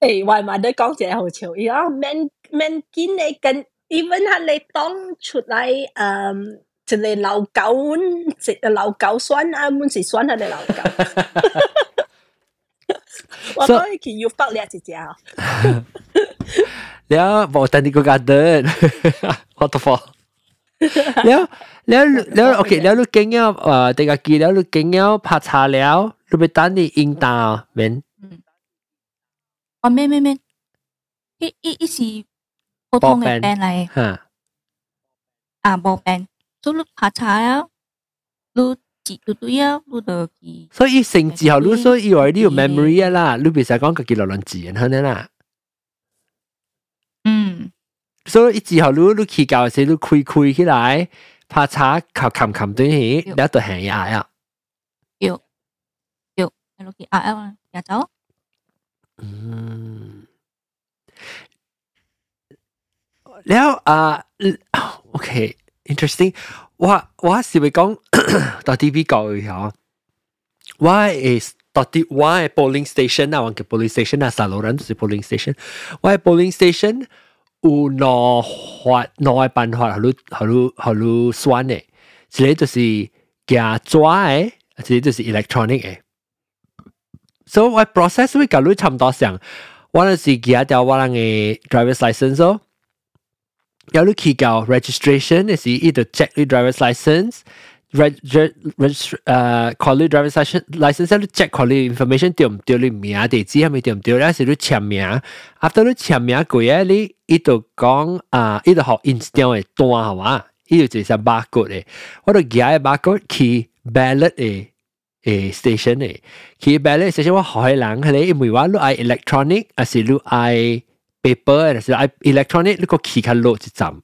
诶，为埋你讲嘢好潮，而家 man man 见你跟 even 系你当出嚟，诶，就你老狗，食老狗酸啊，满是酸系你老狗。我当然佢要北你一只啊！了，Botanical Garden，what the fuck？了了了，OK，了你经了，诶，第个记了你经了拍茶了，你咪等你应答面， 哦，咩咩咩，伊伊伊是普通嘅病嚟，吓，啊无病，所以你拍茶啊，你治对对啊，你就去，所以成之后你所以以为你有 memory 啦，你别使讲自己乱乱字，可能啦。嗯，所以之后你你去教时，你开开起来，拍茶靠冚冚对起，你就行下啊。要要，你落去啊啊，也走， 嗯，แล้วอ่าโอเค interesting ว่าว่าสิไป讲ตอนที่พี่讲嘅嗬ว่า is ตอนที่ว่า polling station 啊，我叫 polling station 啊，沙罗人就是 polling station ว่า polling station 有两法两个办法，好你好你好你选嘅，一个就是夹纸嘅，一个就是 electronic 嘅。 So 我 process 會甲你差唔多像，我嗰時記掉我人嘅 driver's license 咯。有你去到 registration 嘅時，伊就 check the driver's license reg reg 誒 quality driver license license 你 check quality information 對唔對你名地址係咪對唔對咧？是你簽名，after 你簽名過啊，你伊度講啊，伊度學 install 嘅單係嘛？伊度就係 barcode 嘅，我度寄嘅 barcode 去 ballot 嘅 a station a ki ballet station wa hoi lang hale imwi wa lu ai electronic asilu ai paper asilu ai electronic lu ko ki kan lo chi cham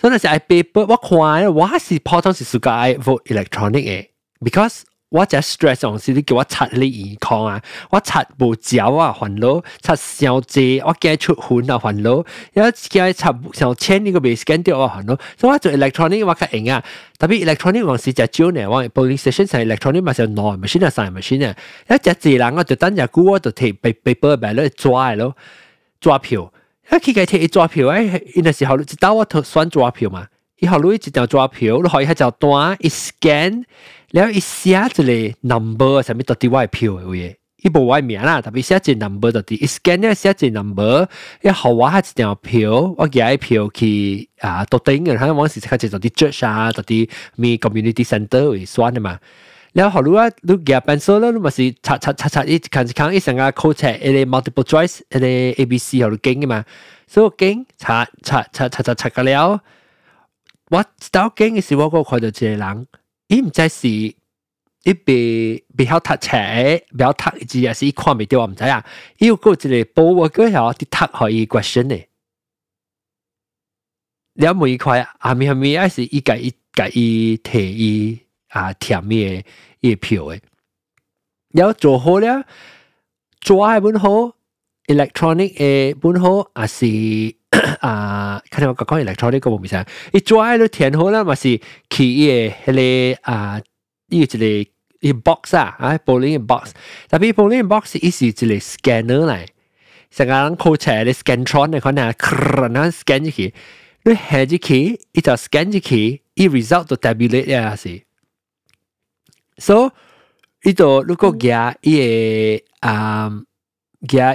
so na si ai paper wa kwai wa si potong si suka ai vote electronic a because 我只 stress 上是你叫我刷你健康啊，我刷無照啊煩惱，刷小濟我驚出款啊煩惱，有驚刷上千呢個未 scan 掉啊煩惱，所以我做 electronic 我較用啊，特別 electronic 往時只招呢，我 polling station 係 electronic 嘛係 non machine 啊使 machine 啊，一隻字人我就等隻股我就貼 paper 嚟攞抓咯，抓票。啊，佢嘅貼抓票誒，因時候你知道我選抓票嘛？以後你一條抓票，你可以喺就單一 scan，然后一下子嘞，number 什么到底外票诶，喂，一部外面啦，特别下子 number 到底，一 scan 那下子 number，一号我下是点票，我寄一票去啊，到底银行往时才接到底 judge 啊，到底咪 community center 算的嘛。然后，如果你加班收了，你嘛是查查查查，一看一看一上个考测，一个 multiple choice，一个 A B C，好，你跟嘛，所以跟查查查查查个了，我到跟的是我个看到一个人。伊毋知是伊别别晓读册，别晓读字，也是伊看袂着我毋知啊。伊有过一个保我过后，伫读互伊 question。了每一块阿咪阿咪，还是伊家己家己摕伊啊填伊诶票诶。了做好了，做还问好。electronic a bún hô à sì à cái này có cái electronic cái bộ mình sao ít trái nó thiền hô là mà sì khi cái cái à cái cái cái box à à bowling box đặc biệt bowling box is cái cái scanner này sekarang kau cari scantron này con nào kerana scan như khi nó hẹn như khi ít scan như khi ít result to tabulate là gì so ít đó lúc có gà ít à gà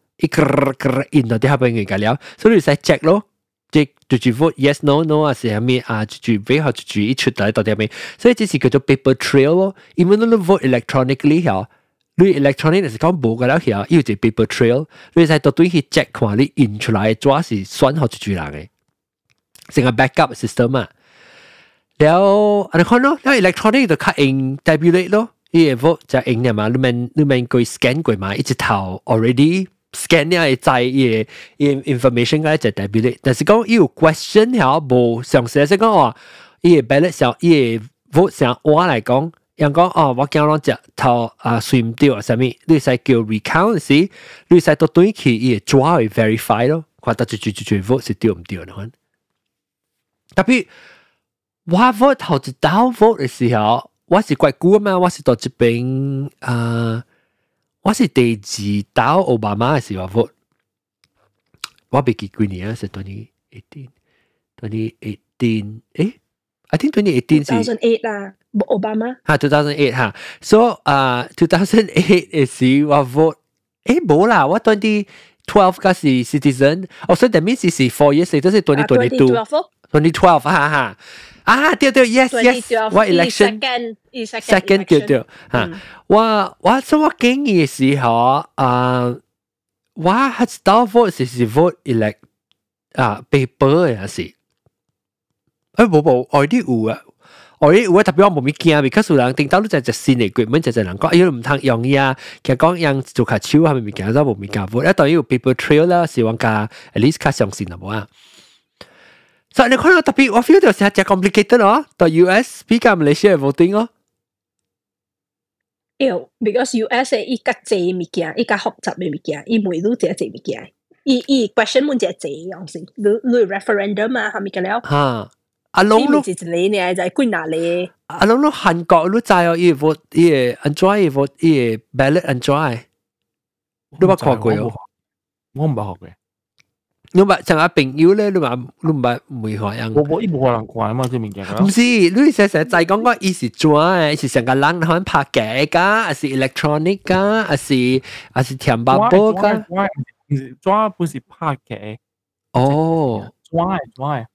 一个个印到啲下边嘅㗎了，所以你使 check 咯，check 住住 vote yes no no 啊，系咩啊，住住 vote 后住住一出嚟到啲咩，所以这是叫做 paper trail 咯，因为你 vote electronically 吓，你 electronic 系讲冇㗎啦吓，要就 paper trail，你使到对去 check 看你印出来抓是选好住住人嘅，成个 backup system 啊，แล้วอันนั้น咯，แล้ว electronic 就较用 tabulate 咯。伊个 vote 就用嘅嘛，你们你们佢 scan 过嘛，一直头 already scan 呢系在伊个 information 嗰只代表咧，但是讲伊有 question 条无详细，即讲话伊个 ballot 上伊个 vote 上我嚟讲，人讲哦，我惊攞只头啊算唔掉啊，啥物？你使叫 recount 时，你使到对去伊个抓去 verify 咯，看到最最最最 vote 是掉唔掉嘅，特别我 vote 头一道 vote 嘅时候。我是怪久嘛，我是到这边啊、呃， 我是第二到奥巴马嘅时候 vote，我未记几年啊，是 twenty eighteen twenty eighteen，诶，I think twenty eighteen 是 two thousand eight 啦，奥巴马吓 two thousand eight 吓，so 啊 two thousand eight 嘅时我 vote，诶冇啦，我 twenty twelve 嗰时 citizen，哦，所以 that means 是 four years later 是 twenty twenty two，twenty twelve 哈哈。 啊，对对，yes yes，我 election second 对对吓，我我做我经验嘅时候啊，我系知道 vote 是是 vote elect 啊 paper 嘅是，诶冇冇，我啲有啊，我啲有啊，特别我冇咩惊，because 有人听到都就系新嘅 equipment 就系人讲，哎呀唔通用呀，其实讲样做下手系咪咪惊都冇咩惊 vote，一当然有 paper trail 啦，是往加 at least 较相信啦冇啊。 So ni kono tapi wa feel tu sihat complicated oh. To US 比较 Malaysia voting oh. 有，because US 嘅伊较济物件，伊较复杂嘅物件，伊每路只济物件，伊伊 question 问只济样先，你你 referendum 啊，系咪嘅了？哈， 阿龙都是你呢，就系归哪里？阿龙都韩国都知哦，伊个伊个 enjoy 伊个伊个 ballad enjoy，你冇看过哦？我唔捌学嘅。 你咪像阿朋友咧，你话你唔系唔会学人。我我一冇可能看嘛，即物件。唔是，你成成就系讲讲伊是转，是成个人可能拍嘅噶，还是 electronic 噶，还是还是甜白波噶。转不是拍嘅。哦，转转。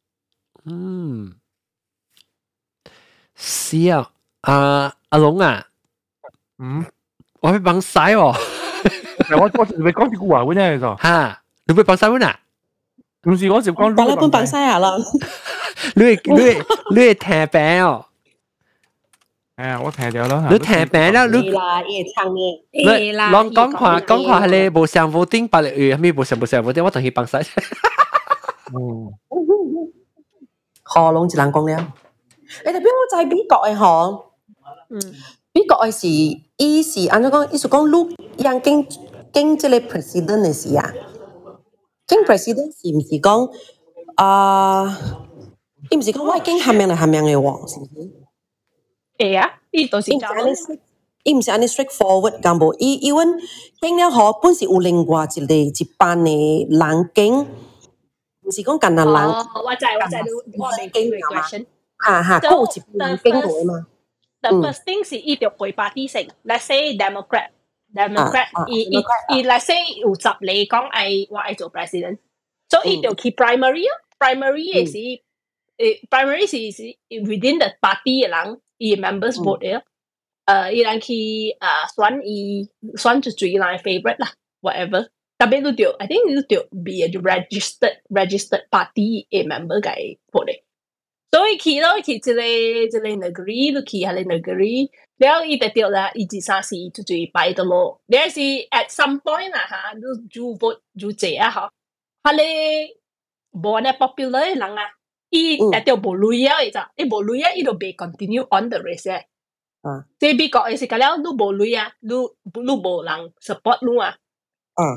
嗯，是啊，阿阿龙啊，嗯，我去帮晒喎。我我你讲啲句话，我真系就吓，你去帮晒我啊？ 唔是我就讲，巴拉半帮晒啊啦。你你你系听饼哦。系啊，我听咗啦。你听饼啦，你啦，伊会唱嘅。你拢讲看讲看系你无上无顶，白日语，咩无上无上无顶，我同佢帮晒。嗯。河龙一人讲了，你哋边个在美国嘅河？嗯，美国嘅是，伊是安怎讲？伊是讲录样经经即个 president 嘅事啊。 經 president 是唔是講啊？伊唔是講我經下面嚟下面嘅喎，是唔是？係啊，呢度是咁。伊唔是安尼 straightforward 咁無，伊伊阮經了河本是有另外一個一班嘅人經。唔是講近人人，哦，我知我知，我明經 question。嚇嚇，嗰個一班經過嘛。The first thing 是伊條規劃啲成，let's say Democrat。Democrat，伊伊伊，let's say 有十嚟讲爱我爱做 president，所以伊条去 primary 啊，primary 嘅是诶 primary 是是 within the party 嘅人，伊 members vote 嘅，诶伊人去诶选伊选就最难 favorite 啦，whatever。特别都掉，I think 都掉 be a registered registered party a member 嘅 vote 嘅。所以去咯，去一个一个 negeri，都去下 你要一直掉啦，一直三四就最摆的咯。你是 at some point 啊哈，都就不就这啊哈。他嘞，无那 popular 的人啊，伊一掉不累啊，伊就伊不累啊，伊就别 continue on the race 诶。啊，这边讲也是讲了，你不累啊，你你无人 support 你啊，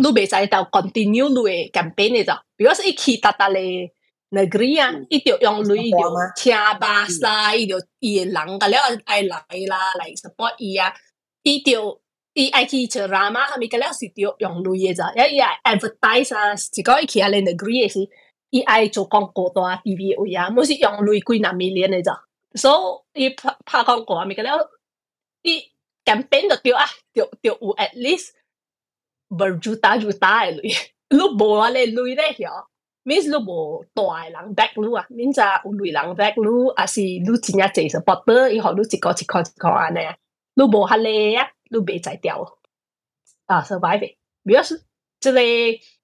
你别在到 continue 你的 campaign 呢就，比如说伊起哒大嘞。Negeri 啊，伊就用類就車巴士啦，伊就伊人噶了爱来啦，来 support 伊啊，伊就伊爱去做啦嘛，係咪噶了是就用類嘅咋，因為伊愛 advertise 啊，是講伊去下嚟 negeri 嘅是，伊爱做广告多啊，TV 位啊，冇是用類幾廿 million 嘅咋，所以伊拍拍廣告啊，咪噶了，伊 campaign 就掉啊，丢丢有 at least berjuta juta 嘅類，你冇啊你類咧曉。means 你无大人 back 你啊明早有女人 back 你，啊是你真正做是不得以后你一个一个一个安尼啊，你无哈累啊，你袂再掉啊，survive。比如说，即个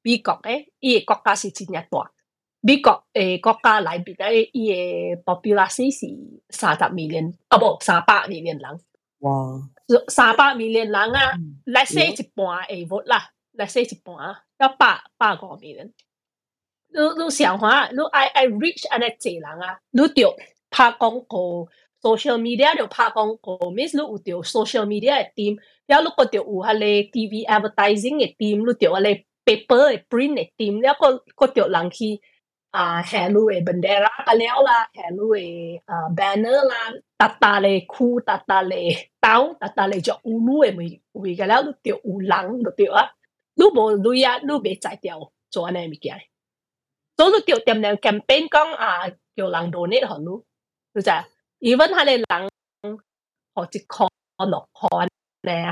美国诶，伊个国家是真正大，美国诶国家内边诶，伊个 population 是三十 million，啊不，三百 million 人。哇！三百 million 人啊，来、说、一半诶唔啦，来说一半，要百百个 million。你你想下，你愛愛 reach 安尼濟人啊，你着拍廣告，social media 着拍廣告，means 你有着 social media 嘅 team，了你個着有迄個 TV advertising 嘅 team，你着迄個 paper 嘅 print 嘅 team，了個個着人去啊，下你嘅 bendera 個了啦，下你嘅啊 banner 啦，搭搭咧褲，搭搭咧刀，搭搭咧着有你嘅位位個了，你着有人就着啊，你無類啊，你袂在掉做安尼物件。所以叫点样 campaign 讲啊，叫人 donate 好咯，就系 even 系你人学一块落汗咧，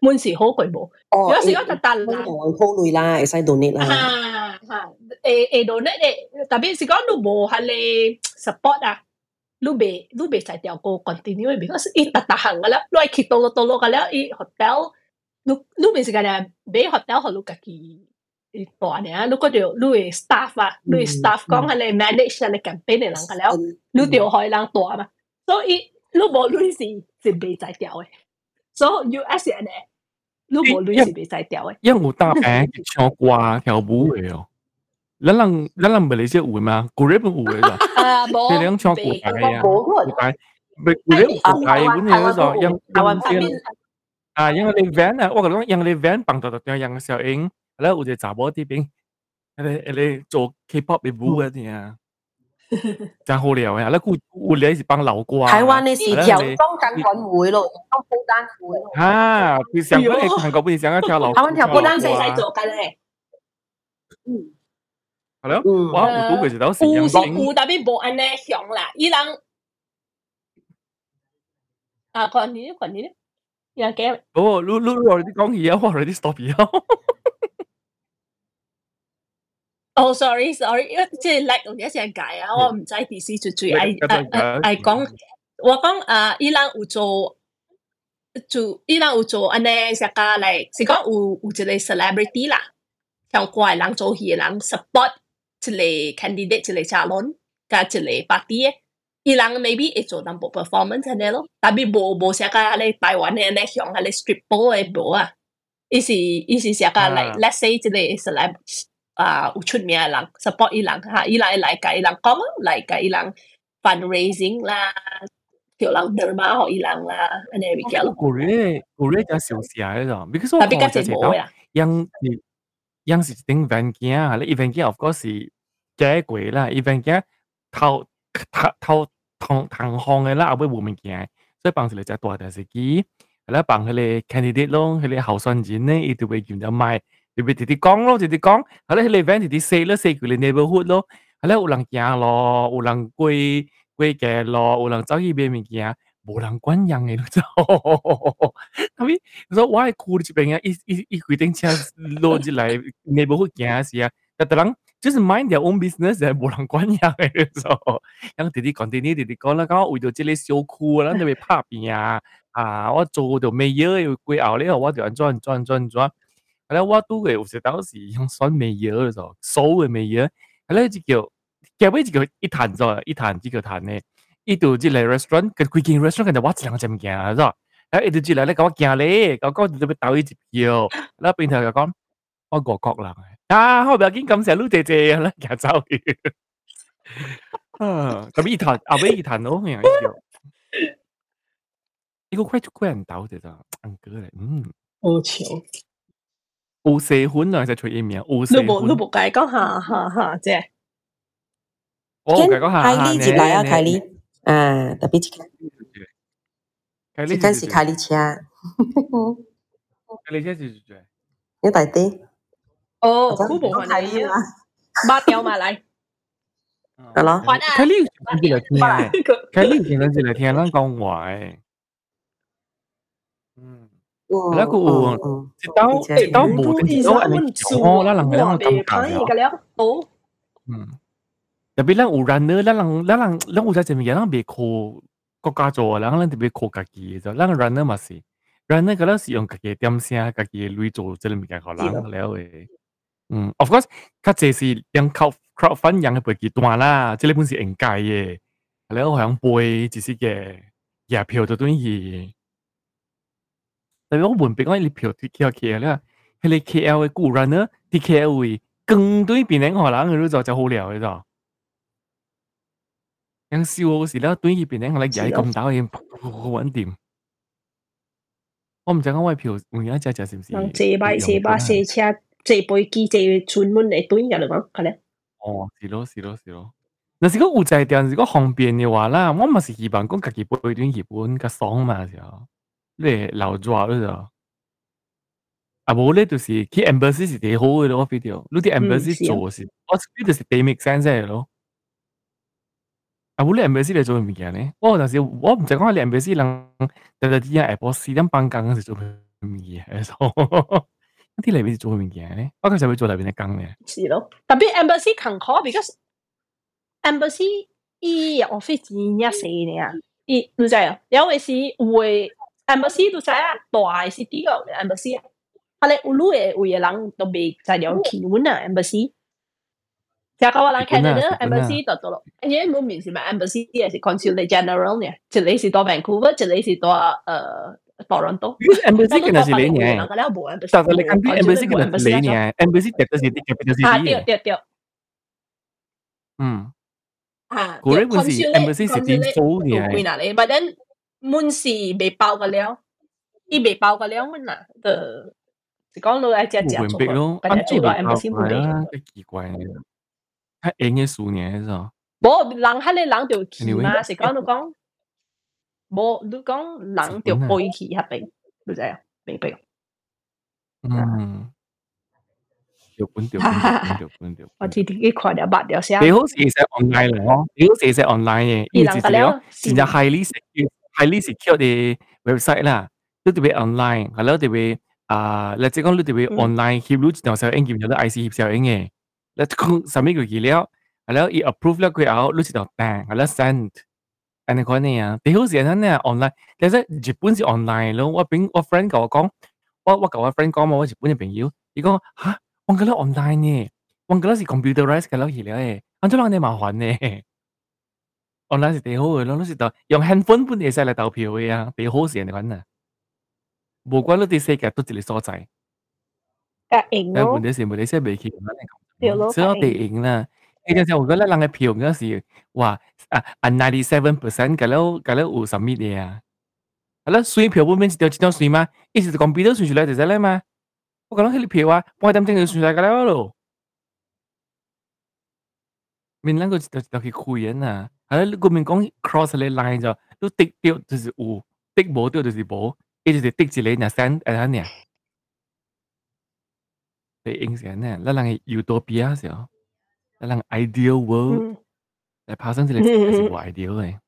满时好佢冇。哦，有时我就得人好累啦，会使 donate 啦。啊啊，诶诶 donate 诶，特别是讲你冇系你 support 啊，你未你未使掉个 continue，because 伊特特行噶啦，你系去 到到到噶啦，伊 hotel，你你未是个咧，俾 hotel 好你自己。大呢，你嗰条你嘅 staff 啊，你 staff 讲系你 manage 你 campaign 嘅人㗎了，你条海人大嘛，所以你冇女是是未在掉嘅，所以 US 人咧，你冇女是未在掉嘅。因为有大饼唱歌跳舞嘅哦，咱人咱人唔系你识会嘛？古日本有嘅咋？啊冇，你两唱古牌啊，古牌，唔系古日古牌本嚟嗰个，因因啊，因为你 van 啊，我觉得因为你 van bằng 到到样小英。 係咯，有一個查某佇邊，迄個迄個做 K-pop 嘅舞嘅聽，真好料嘅。啊，那古有咧是幫老歌。台灣嘅是跳中港管會咯，中孤單會咯。啊，佢上嗰啲韓國不是上嗰跳老。台灣跳孤單細細做緊嘅。嗯。係咯，我有拄過一道是陽光。有特別無安尼響啦，伊人啊，講你講你，人家。哦，如如如果你講嘢，我 already stop 咗。哦，sorry，sorry，因为即系 like 我一成解啊，我唔知啲事最最系系系讲，我讲啊，伊人有做做，伊人有做安尼食家嚟，是讲有有一个 celebrity 啦，像怪人做戏人 support 一个 candidate 一个 salon，加一个 party 嘅，伊人 maybe 会做淡薄 performance 安尼咯，但系无无食家咧台湾嘅咧像系咧 strip ball 嘅无啊，伊是伊是食家嚟，let's say 一个 celebrity。 啊有出名嘅人 support 伊人吓，伊人嚟甲伊人讲嚟甲伊人 fundraising 啦，叫人 derma 互伊人啦，安尼物件咯。古咧古咧就小事啊，嗰种，because 我特别较节目呀，样是样是顶 event 件啊，你 event 件 of course 是假贵啦，event 件头头头同同行嘅啦，后尾冇物件，所以帮住你只大电视机，系啦，帮佢哋 candidate 咯，佢哋候选人咧，伊就会叫咗卖。 特别直直讲咯，直直讲，系咧，你 event 直直 say 咯，say 佢哋 neighborhood 咯，系咧，有人行咯，有人过过街咯，有人走去买物件，冇人管人嘅咯，咁咪，所以我系酷呢边啊，一一一规定车落入来 neighborhood 行时啊，但系人就是 mind their own business，系冇人管人嘅，所以，咁直直讲，直直直直讲啦，讲为咗这个小区啦，你咪拍片啊，啊，我做到未嘢要贵后咧，我就安转转转转。系 啦，我都嘅有時當時用選美嘢嘅時候，數嘅美嘢，係啦，就叫叫咩就叫一壇咗，一壇只叫壇咧，一度即係 restaurant，佢佢間 restaurant 就我一兩隻物件，係咯，誒一度即係咧，講我行咧，講講就要倒一隻票，然後邊頭就講我外國人啊，我唔要緊咁成路姐姐啦，行走去，啊，咁一壇後尾一壇咯，樣叫，呢個快就快人倒嘅咋，安哥咧，嗯，好潮。有四款啊，就出一名。有四款。你冇你冇解讲下下下啫。我解讲下下呢。凯莉入来啊，凯莉。啊，特别一个。凯莉。这是凯莉车。凯莉车是住。你大啲。哦，好部分系啊。抹掉埋嚟。系咯。凯莉上次嚟听，凯莉上次嚟听咱讲话诶。嗯。 แล้วกูติเต้าติเต้าบูติเต้าอะไรโอ้แล้วหลังแล้วกำกับแล้วโอ้แต่เป็นเรื่องอุรันเนอร์แล้วหลังแล้วหลังแล้วอุจาจะมีอย่างเบโคก็กาโจแล้วหลังจะเบโคกากีจแล้วรันเนอร์มาสิรันเนอร์ก็แล้วสิยองกาเกเตียมเสียกาเกลุยโจจะเริ่มีการขอหลังแล้วเออืม of course ถ้าเจสิยังเข้า crowd fund ยังเปิดกี่ตัวล่ะจะเล่นพุ่นสิเองไก่แล้วหางปวยจิสิแกอย่าเพียวตัวตัวนี้ 系我门别我你票啲 K K 咧，系你 K L 嘅固然呢，啲 K L 会更对边人可能佢都就好料嘅咋。样笑嗰时咧，对于边人可能曳咁打嘅，好稳掂。我唔知讲我票换一只只是唔是？借摆借把借车借飞机借专门嚟对人嚟讲，系咧。哦，是咯是咯是咯。嗱，如果有在店，如果方便嘅话啦，我咪是希望讲家己背段日本嘅爽嘛时候。 你留住嗰就，啊冇咧就是去 embassy 是幾好嘅咯，video，你啲 embassy 做是，我呢就是幾 make sense 嘅咯。啊冇你 embassy 嚟做物件咧，我但是我唔知講你 embassy 人，特特啲啊 Apple 四點半工是做物嘢，啲裏邊做物件咧，我其實會做裏邊嘅工嘅。是咯，特別 embassy 勤考，because embassy 伊 office 真係細呢，伊唔知啊，有時會。embassy tu saya đại city có embassy à hay là ulu e u lang to be sai điều ki un à embassy Dạ có là Canada embassy đó đó. Anh nhớ muốn mình mà embassy là consulate general nè. Chỉ lấy gì đó Vancouver, chỉ lấy gì đó Toronto. Embassy kena sila niya. Tak boleh ambil embassy kena sila niya. Embassy capital city capital city. Ah, tiap tiap tiap. Hmm. Ah, correct pun si embassy city Seoul niya. But then 满是未爆嘅了，伊未爆嘅了满啦，就就讲到一只只做咯，跟住做到 M 先冇啊，几奇怪嘅，太硬嘅数年系 冇人喺你人条旗 Anyway 嘛，是讲你讲，冇你讲人条背旗合并，你知啊？明白？嗯，条本条本条本条本条。我自己看了八条先。几好时写 online 嚟咯，几好时写 online 嘅，因为自己咯，现在 highly secure highly secure 嘅 website 啦，都特别 online，系咯特别啊，你即讲你特别 online 协助就时候应验咗啲 IC 协效应嘅，你讲什么个资料，系咯，伊 approve 咗佢后，你就订，系咯 send，安尼款呢啊，几好时阵呢 online，但系日本是 online 咯，我边我 friend 同我讲，我我同我 friend 讲嘛，我日本嘅朋友，伊讲吓，我觉得 online 呢。我觉得是 computerized 嘅咯，而家诶，安怎人哋麻烦呢 ？online 是最好嘅咯，你是到用 handphone 本嚟使嚟投票嘅啊，最好是人哋讲啊。无关你啲世界都一个所在，甲赢咯但问，题是问题是未去咁对咯样，所以我哋赢啦。你就系我觉得人嘅票嗰时，哇啊啊 ninety seven percent 嘅咯，嘅咯有什么嘢啊？系咯，选票本面是条一张选嘛，意思系 computer 选出来就系咧嘛。我讲嗰啲票啊，半点钟就选出来嘅啦咯。面两个就就去开人 係啦，國民講 cross 啲 line 就，都滴掉就是烏，滴冇掉就是冇，跟住就滴住嚟，然後 send 誒下你，嚟影相咧，嗱嗱係 utopia 先，嗱嗱 ideal world，但發生事嚟係冇 ideal 嘅。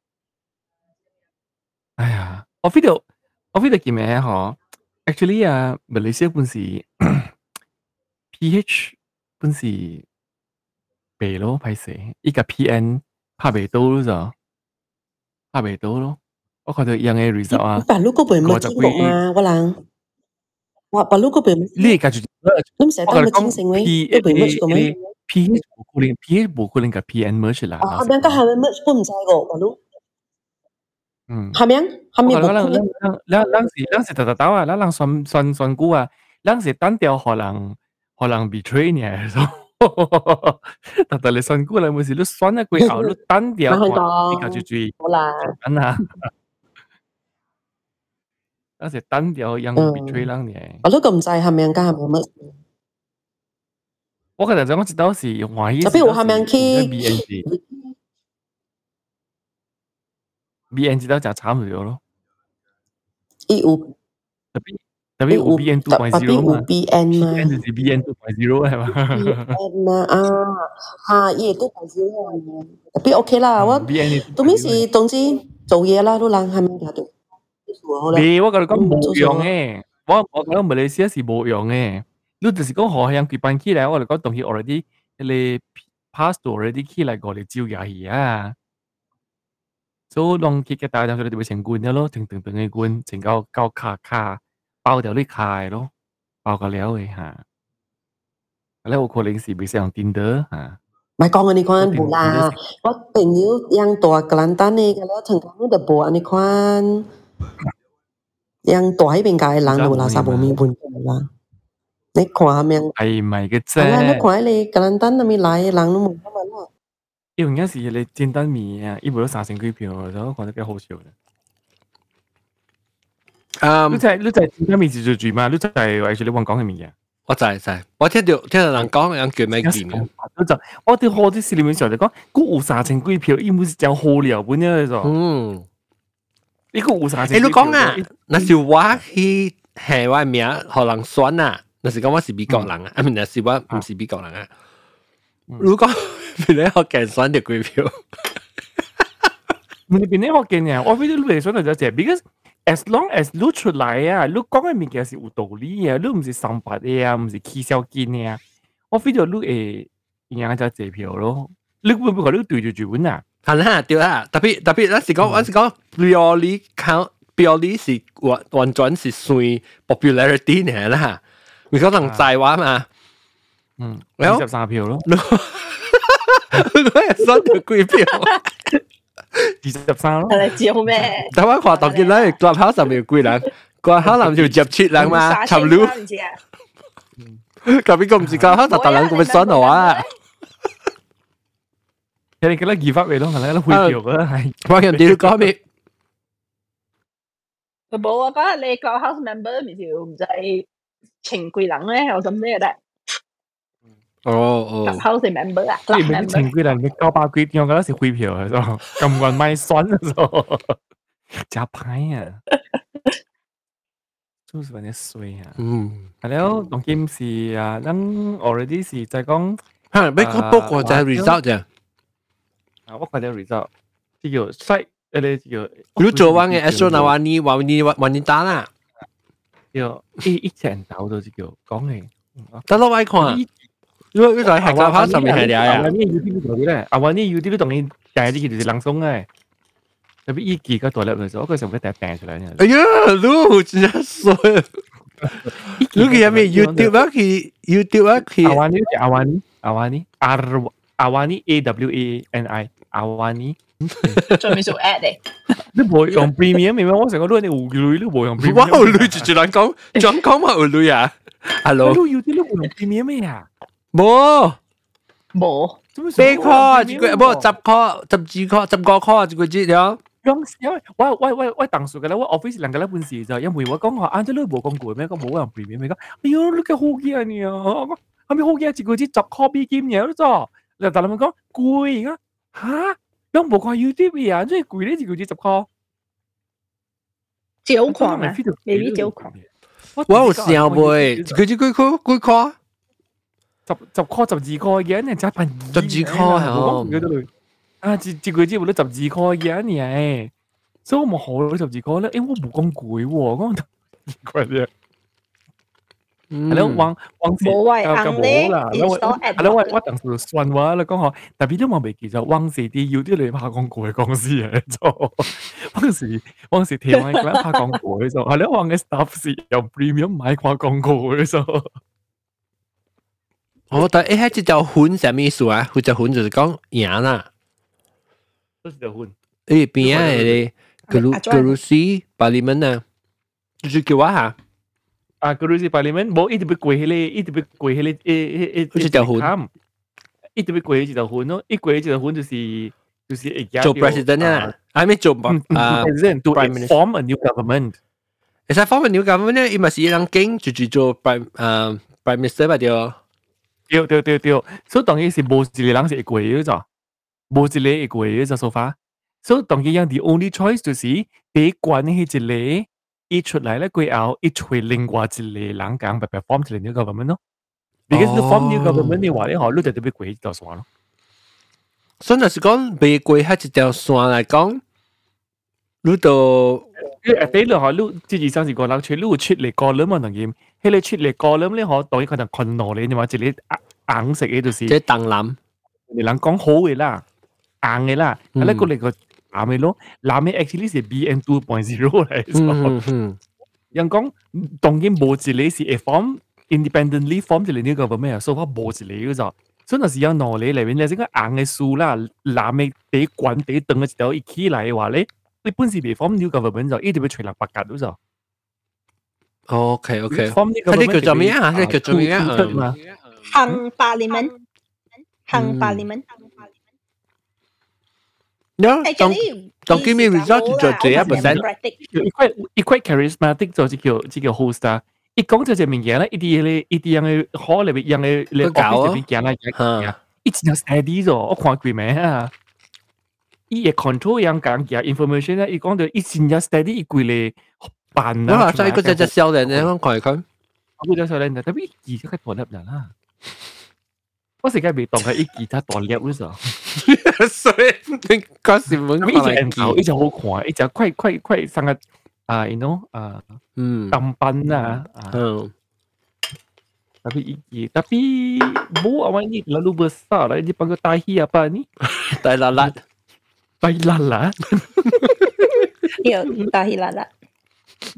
哎呀，我覺得我覺得幾咩下呵，actually 啊，biology 本身係 ph 本身係肥咯，偏斜，依個 pn。 拍袂到咯就，拍袂到咯。我看到样嘅 result 啊，白鹿嗰边冇节目嘛，我人，哇，白鹿嗰边，你家住，你唔使当佢清醒喂，嗰边 merge 个咩？ PH 冇可能，PH 冇可能个 PN merge 啦。啊，后面个后面 merge 都唔知个，白鹿，嗯，后面后面冇可能，咱咱是咱是特特斗啊，咱人算算算估啊，咱是单调可能可能 betray 呢， 特特你信过来，冇事都酸一个口，都单调，你继续追，等下，嗰只单调又唔俾追啦，你。我老咁在下面加下面，我今日我知道是怀疑。特别我下面去，B N G，B N G 都就差唔多咯，一五。特别。特别有 B N two point 特别 zero 嘛有 B N 嘛，B N 就是 B N two point zero 系嘛，B N 嘛啊，吓，伊都系少嘅，特别 OK 啦，我，B N 到尾是总之做嘢啦，都人系咪㗎？好啦，你我觉得讲冇用嘅，我我觉得马来西亚是冇用嘅，你就是讲好像举办起来，我哋讲东西 already 你 pass 到 already 起来过嚟招嘢去啊。所以当佢嘅大量佢哋会成罐嘅咯，成成成嘅罐，成够够卡卡 包掉啲卡嘅咯，包个料嘅吓。咧有可能是未使用电的吓。咪讲安尼款无啦，我朋友养大格兰丹嘅，了成功就无安尼款，养大迄边界人就垃圾无面本啦。你看下面，系咪嘅系啦，你啫？看你格兰丹那边来嘅人都冇乜问啦。因为有时你煎蛋面啊，一部都三千几票，我觉得几好笑嘅。 嗯你，就系你就系煎蛋面自助住嘛？你就系为住你讲讲嘅物嘢。我知知，我听到听到人讲人叫咩有剑嘅，我就我哋好啲市里面时候就讲，嗰有三千几票，伊唔是讲好料本嘅就，嗯，呢个有三诶，你千几票。讲啊，那是我去下我名，互人选啊，那是讲我是美国人啊，啊，唔那是我唔是美国人啊。如果俾你学劲选就几票，你边啲学嘅嘢，我非常嚟想就系，because as long as 你出來啊，你講嘅物件是有道理嘅，你唔是三八嘅啊，唔是起小金嘅啊，我 feel 到你會贏只支票咯。你會唔會講你對住住本啊？係啦，對啦，特別特別，我是講我是講 purely count purely 是完完全是算 popularity 嚟啦。你講人在話嘛？嗯，二十三票咯。你係三條幾票？二十三咯。系你照咩？但我看到见咧，clubhouse 上面有几人，个可能就入切人嘛，插路，唔知啊？咁边个唔是 clubhouse 就大人咁样选我啊？你哋觉得二发位咯，系咪？你会票嘅系。我人哋讲咩？冇啊！嗰日你 Clubhouse member 唔知唔知情贵人咧，有咁咩得？ 哦哦， Clubhouse 嘅 member 啊你，club 咪啲 member 情贵人，你交百几点嗰时汇票嘅时候，咁运卖酸嘅时候，假牌啊！就是揾啲衰啊！嗯，系咯，当今是啊，咱 already 是在讲吓，俾佢 book 我就系 result 啫。啊，我睇到 result，呢个 site 诶，呢个如做完嘅 Astro 那话你话你话你打啦，叫一一成豆到就叫讲嚟。得咯，我看。 因为呢个系教考上面系嚟啊。阿呢 YouTube 嗰啲咧，阿呢 YouTube 同你第一啲叫做冷松嘅，特别依几个独立嘅时候，嗰时候佢第一病出嚟嘅。哎呀，lu 真系衰。lu 佢有咩 YouTube 啊？佢 YouTube 啊？佢阿瓦尼阿瓦尼阿瓦尼阿阿瓦尼 A W A N I 阿瓦尼。做咩做 ad 嚟？你冇用 premium 咩？我成个都系你胡女，你冇用 premium。哇！胡女住住两讲，讲讲埋胡女啊！Hello，都要啲都冇用 premium 咩啊？ 冇冇，四块，一个冇十块，十二块，十个块，一个节了。用因为我我我我当时嘅咧，我 office 两个咧半时就因为我讲话，啊，即系你冇讲过咩？讲冇用 premium 咩？讲，哎呦，你嘅好嘢你啊！我讲系咪好嘢？一个节十 copy 兼嘢都做，你但系咪讲贵啊？吓！有冇看 YouTube 啊？最贵呢一个节十 call。照狂啊未必照狂。我有笑袂，佢只几块几块？ 十十块十二块嘅，你真系十二块系啊！一一个节我都十二块嘅你，所以我冇好十二块咧。诶，我冇讲贵喎，讲贵嘅。系咯，往往时冇话就硬咧啦。系咯，我我当时算话啦，讲学，特别都冇未记咗，往时啲要啲你拍广告嘅公司嘅做，往时往时台湾嗰拍广告嘅做，系咯，往嘅 staff 是用 premium 买挂广告嘅做。 我但系一只就款什么意思啊？佢就款就是讲赢啦。都是条款。诶边啊？你格鲁格鲁斯巴利门啊？就是叫我吓。啊，格鲁斯巴利门冇一直被贵起嚟，一直被贵起嚟，诶诶诶，好似条款，一直被贵起条款咯，一贵起条款就是就是做 president 啊，系咪做啊 president to form a new government。其实 form a new government 咧，伊咪是一人经就就做 prime 诶 prime minister 吧掉。 对对对对，所以当然是冇一个人是会贵嘅咋，冇一个会贵嘅咋说法。所以当然样 the only choice 就是第一关呢系一个。一出嚟咧，佢后一吹另外一个人讲，白白 form 一个 new government 咯。because 你 form new government 嘅话咧，嗬，你就特别贵一条线咯。所以就是讲，未贵系一条线嚟讲，你就 你诶俾你嗬，你之前上次讲人出，你会出嚟过两嘛同嘢，喺你出嚟过两咧，嗬，当然可能困难你，你话即系硬食嘅就是。即系当谂，你人讲好嘅啦，硬嘅啦，系咧个嚟个。啱嘅咯，南美 actually 系 BN two point zero 嚟，嗯嗯，人讲当然冇一个是 form independently form 一个 new government 啊，所以冇一个嘅咋，所以那是有脑力嚟边，你系个硬嘅树啦，南美第管第等嘅一条一起来嘅话咧， 你本是未 form new government 就一定要吹两百格都就。 OK OK，form 呢个叫做咩啊？呢个叫做咩啊？行巴利门，行巴利门。No, don't don't give me result 就这一 percent。一块一块 charismatic 就系叫即叫 host 啊！一讲就只物件咧，一啲咧一啲样嘅好嚟，样嘅你 office 入边见啦，一直有 steady 咗，我看佢咩啊？ 伊嘅 control 样讲嘅 information 咧，伊讲到一直有 steady 一句咧办啊！我话所以嗰只只少年咧，我睇佢，我只少年特别二只嘅独立人啦。我时间未当系一吉他独立嗰时，所以嗰时冇一只人头，一只好看，一只快快快上个啊，you know 啊，嗯，当班啊，嗯。 Tapi iki, tapi bu awak ni terlalu besar lah dia panggil tahi apa ni? tahi lalat. Tahi lalat. Ya, tahi lalat.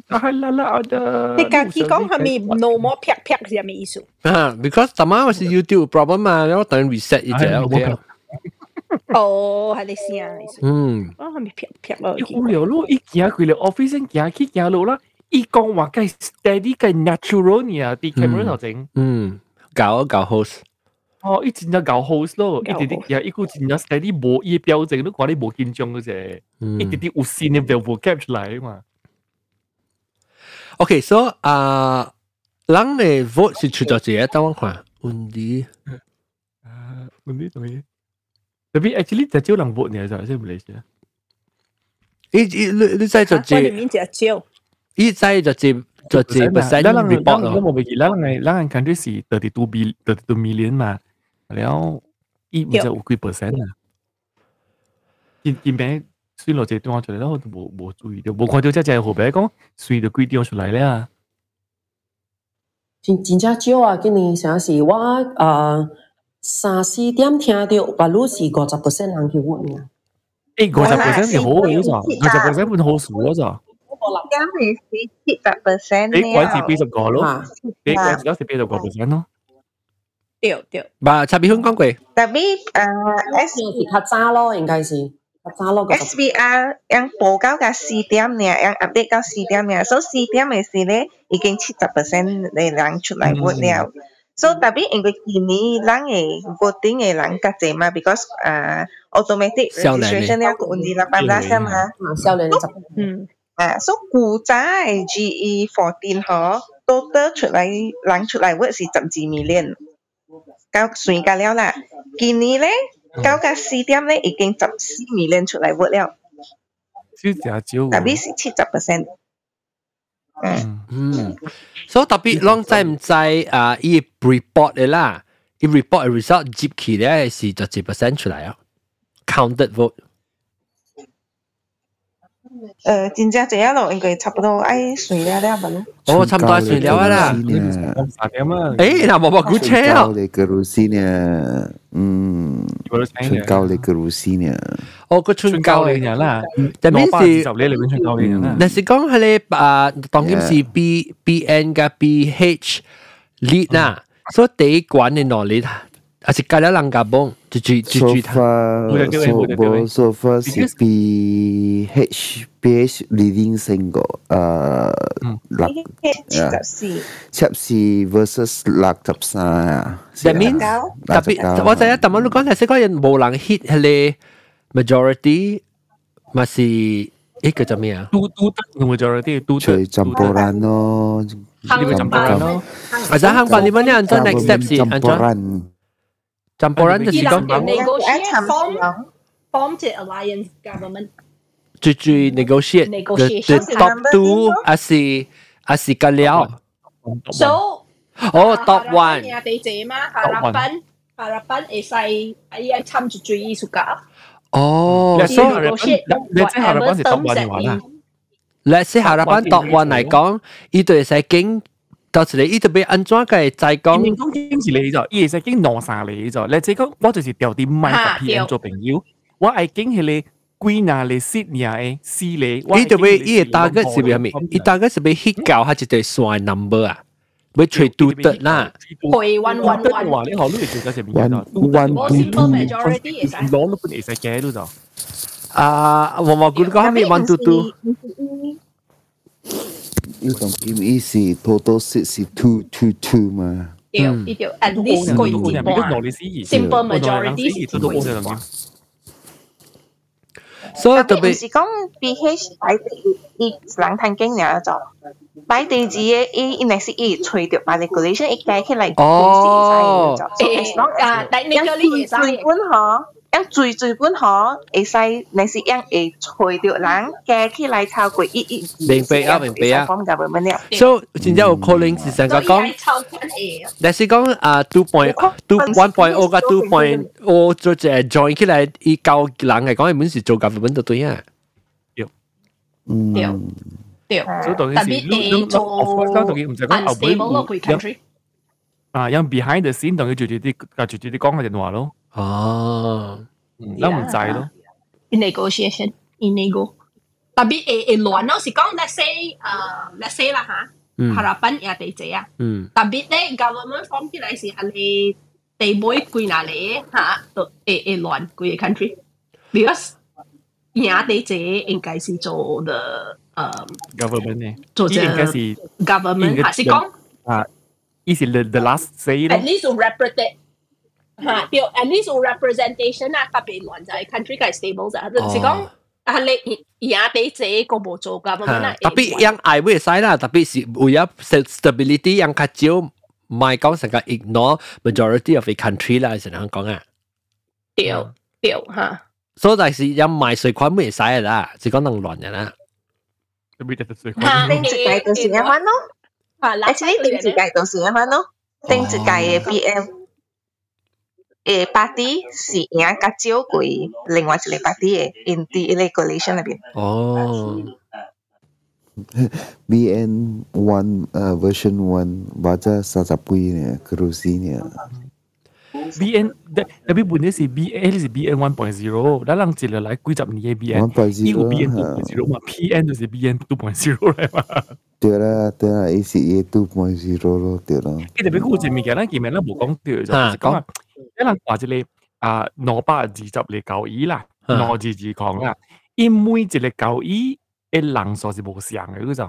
Tahi lalat ada. 你家己讲系咪 no more 劈劈系咪意思？啊，because 当晚我是 YouTube problem 嘛，然后等 reset 一只 OK 啊。哦，系你先啊，意思。嗯。啊，系咪劈劈咯？无聊咯，一行佢哋 office 行去行路啦。伊讲话计 steady 计 natural 呢啊，啲 camera 头整。嗯，搞搞 host。 哦，伊真正搞 host 咯，伊直直也伊个真正 steady 无伊表情，你看你无紧张个啫，伊直直有新嘅 vocab 出来嘛。OK，so 啊，人嘅 vote 是出咗一个，等我看，温迪，啊，温迪同意。Tapi actually 只招人 vote 呢，就係唔理啫。伊伊你你再就只，伊再就只。就这不是咱人，咱人，咱人 country 是 thirty two billion，thirty two million 嘛。了，伊毋知有几 percent 啊？因因边水落这地话出来，然后都无无注意到，无看到只只后边讲水着几点出来了啊？真真正少啊！今年啥时我啊三四点听到，把路是五十 percent 人去问啊。诶，五十 percent 是好少咋？五十 percent 不好少咋？今年是七百 percent，你管是八十个咯？你管是八十个 percent 咯？对对，把插边香讲过， Tapi uh, 是是较早咯，应该是较早咯。 SBR yang 报交嘅四点呢，yang update 到四点呢，所以四点嘅时咧已经七十 percent 嘅人出嚟 vote 了。So tapi 因为今年人嘅 voting 嘅人较济嘛，because 诶 automatic 少年 registration 了个五二八八嘛。啊，少年十嗯，啊，所以古早嘅 GE fourteen 嗬，total 出嚟人出嚟 vote 是十二 million， 够算够了啦。今年咧，九个四点咧已经十四 million 出嚟 vote 了，少只少特别是七十 percent。嗯，嗯，嗯，所以特别啷知唔知啊？伊 report 嘅啦，伊 report 嘅 result 接起咧是就几 percent 出嚟啊？counted vote。 诶，真正这咯，应该差不多爱算了了吧咯。哦，差唔多算了啦。咁三点啊，诶，嗱，冇冇估车啊！ Ikaw le Rusina. Hmm. 我都听嘅。 Ikaw le Rusina. 我个春春教教你人啦，但系攞八十你里面春教你人啦。但是讲系你啊，当然是 B B N 加 B H lead 啦，所以第一关嘅能力， Asyik kala lang gabong. Cuci cuci Sofa, sofa, sofa CP H PH leading single. Uh, hmm. Lak, yeah. Chelsea versus Lak Tapsa. That means tapi awak saya tamu lu kan nasi kau yang bolang hit hele majority masih eh kerja mia. Tu tu tu majority tu tu. Cuy campuran no. Hang campuran no. Azah hang parlimen ni anca next step sih anca. Campuran. 浸波人就伊是讲人嘅一 negotiate 寻 form 时 form 只 alliance government，最最 negotiate the Negotiation the top two 还是还是个了？ so 哦，top one。呀地姐嘛，harapan harapan 会使喺参住最艺术家，哦，你所以 negotiate 你即系 harapan 是 top one 嘅话啦。 let's say 下日班 top one 嚟讲，呢对使经 到时你呢度俾安装嘅就系讲讲讲经是你就，伊系经攞晒你就，你即讲我就是掉啲麦吓个 PM 做朋友，我系经系你归纳你 sit 你诶私你，呢度俾呢个 target 是俾咩？呢 target 是俾 hit 教下一对算 number 啊，俾随嘟得啦。会 one one 得 one，话你学呢个做紧系边 One, 个？ one, 我 two, simple two. majority 会使。攞都本嚟食嘅都就。啊，我冇估讲咩 one two two。 Yung tong kim isi total seat si two two two ma. 对，一定 at least 过一半啊。Simple majority 都都 own 嘅所以特别特别是讲 BH 摆地伊人探经了就摆地址嘅伊因系是伊吹掉把 regulation 一计起嚟哦诶啊，technically 会使最本嗬， 因最最本嗬，会使你是因会吹掉人计起嚟超过一一明白啊明白啊 from government 了。所以真正有可能是成个讲。系抽紧嘢。但是讲啊，two point two one point O 加 two point O 做只 join 起来，以教人嚟讲，根本是做 government 就对啊。Mm. 对，所以当特然是别诶做当当然唔使讲后 unstable 嗰个边 country。啊，因 behind the scene 当佢做住啲做住啲讲嘅电话咯， 哦，咁唔制咯。 negotiation in nego。特别诶诶乱咯，是讲 let's say 诶 let's say 啦吓嗯，harapan 也地姐啊。嗯，特别咧 government form 起来是系你地妹归哪里吓，都诶诶乱归嘅 country，because 也地姐应该是做的诶 government 呢，做这呢应该是 government 应该还是讲啊，呢是 the the last say 咯 at。least 有 represent 吓，对，at least 有 representation 啊，特别乱就系 country 嘅 stable 就系是讲。啊！你也地姐个冇做 government 啊，特别yang ai 会使啦，特别是为咗 stability yang 较少 唔系讲成个 ignore majority of the country 啦，成日讲啊。对对吓。所以但是有卖水款冇使嘅啦，只讲能乱人啦。特别系水款。定自计到时一番咯。actually 定自计到时一番咯。定自计嘅 BM。 诶 party 是赢较少过另外一个 party 嘅 in the regulation 入边。哦。BN one uh, version one baca sasapui ni kerusi ni. BN tapi bunda si BN si BN 1.0 dalam cila lai kui jap ni BN 1.0 iu BN 2.0 嘛 PN 就是 BN 2.0来嘛。对啦对啦，ACA 2.0咯对啦。诶特别嗰只物件咧，见面咧冇 講對就係講啊，攞百二十嚟九二啦，攞字字講啦，因每一個九二。誒人數是無相嘅嗰就，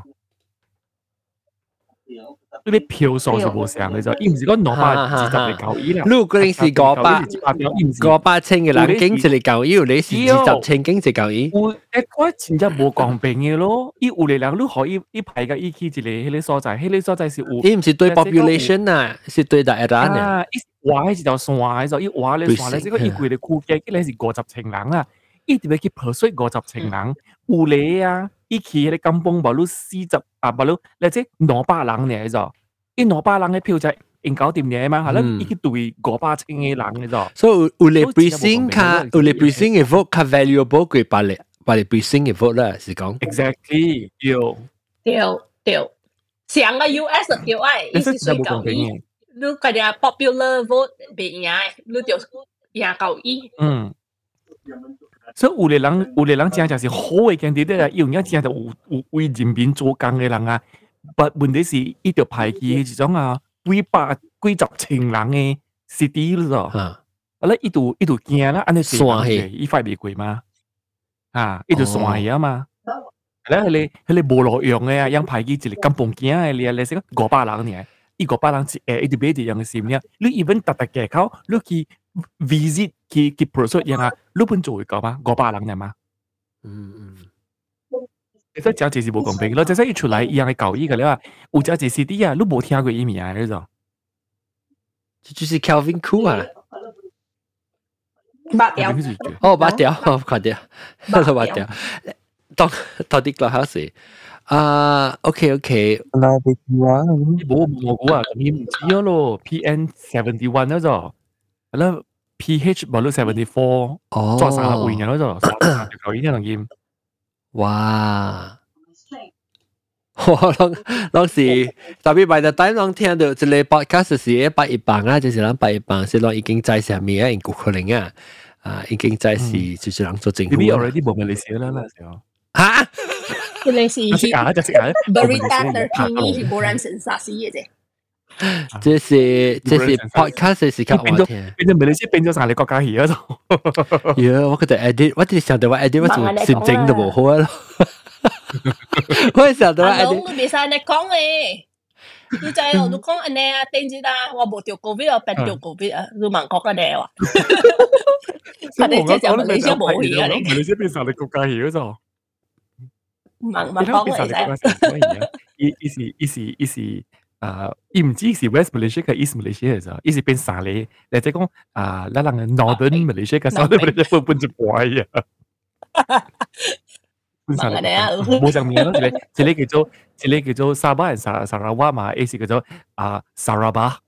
嗰啲票數是無相嘅就，伊唔是講兩百二十嚟九億啦。如果你是五百五百千嘅人經濟嚟九億，你是二十千經濟九億。誒，嗰真正無公平嘅咯，伊有嘅人你可以一排嘅伊去一個迄個所在，迄個所在是有。伊唔是對 population 啊，是對大家啊。画喺一条线嘅时候，伊画咧线咧，即个伊规个区嘅，佢咧是五十千人啊。伊特别去 persuade 五十千人，有咧啊，伊去迄个金崩无路四十啊，无路，或者两百人嚟咗，伊两百人嘅票就应搞掂嘅嘛，系啦，伊去对五百千嘅人嘅咗。所以有咧 precinct 卡，有咧 precinct 嘅 vote 较 valuable 过百咧，百咧 precinct 嘅 vote 啦，是讲。 Exactly，有。对对，成个 US 嘅票唉，伊是最高伊， 你嗰啲 popular vote 别赢，你就赢高伊。嗯。所以有嘅人，有嘅人真就是好嘅 candidate 啊，有影真就有有为人民做工嘅人啊。但问题是，伊条排期一种啊，几百几十千人嘅 city 咯。啊，咧伊度伊度惊啦，安尼算系伊快未过嘛？啊，伊度算系啊嘛。咧佢哋佢哋无路用嘅啊，样排期一个咁半惊嘅，你你识五百人呢？ 伊五百人一诶，伊条买一样嘅线呢？你 even 特特嘅口，你去 visit 去去 process 样啊，你本做会讲嘛？五百人嘅嘛？嗯嗯。其实讲这是冇公平咯，即系一出来一样嘅教育嘅咧，有只 CD 啊，你冇听过伊名啊？嗰种，这就是 Calvin Cool 啊。八条。哦，八条，快啲，都八条。当到底个考试？ 啊，OK OK。嗱，你话冇冇估啊？咁唔知咯，PN seventy one 嗰种，系啦，PH 冇到 seventy four，哦，做三十位嘅嗰种，三十九已经能见。哇！我当当时特别 by the time 当听到一个 podcast 是一百一磅啊，就是咱百一磅是咱已经在上面啊，已经可能啊，啊已经在是就是人做政府。你 already 冇咪你写啦那时候。吓！ 你是食牙就食牙。 Berita terkini hiburan sensasi 嘅啫。这是这是 podcast 时间我听。变咗马来西亚变咗成你国家戏嗰度。呀，我觉得 edit，我哋想到话 edit 我做心情都冇好咯。我想到话 edit。你别晒你讲嘅，你就系度讲安尼啊，定住啦，我冇掉 covid 啊，变掉 covid 啊，你问国嘅你话。我哋即系马来西亚冇嘢啊，你马来西亚变成你国家戏嗰度。 問問講嚟啫。伊伊 是伊是伊是。啊，伊唔知是 West Malaysia 嘅 East Malaysia 嘅咋，伊是變晒你，或者講啊，咱人嘅 Northern Malaysia 嘅 Southern Malaysia 分分就怪啊。冇上面咯，一個一個叫做一個叫做沙巴人沙沙拉瓦嘛，一是叫做啊沙拉巴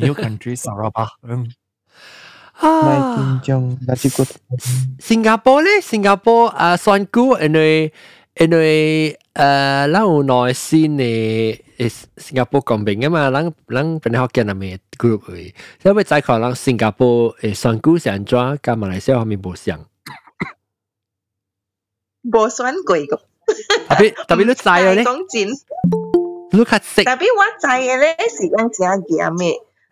，New Country 沙拉巴，嗯。啊，紧张，那是个新加坡咧，新加坡啊，算古因为因为诶，咱有耐先嘅。诶新加坡公平嘅嘛，咱咱本来学见下面 group 去，所以再看咱新加坡诶选举是安怎，跟马来西亚方面无相。无选过个。特别特别你知嘅咧，讲真，你较识。特别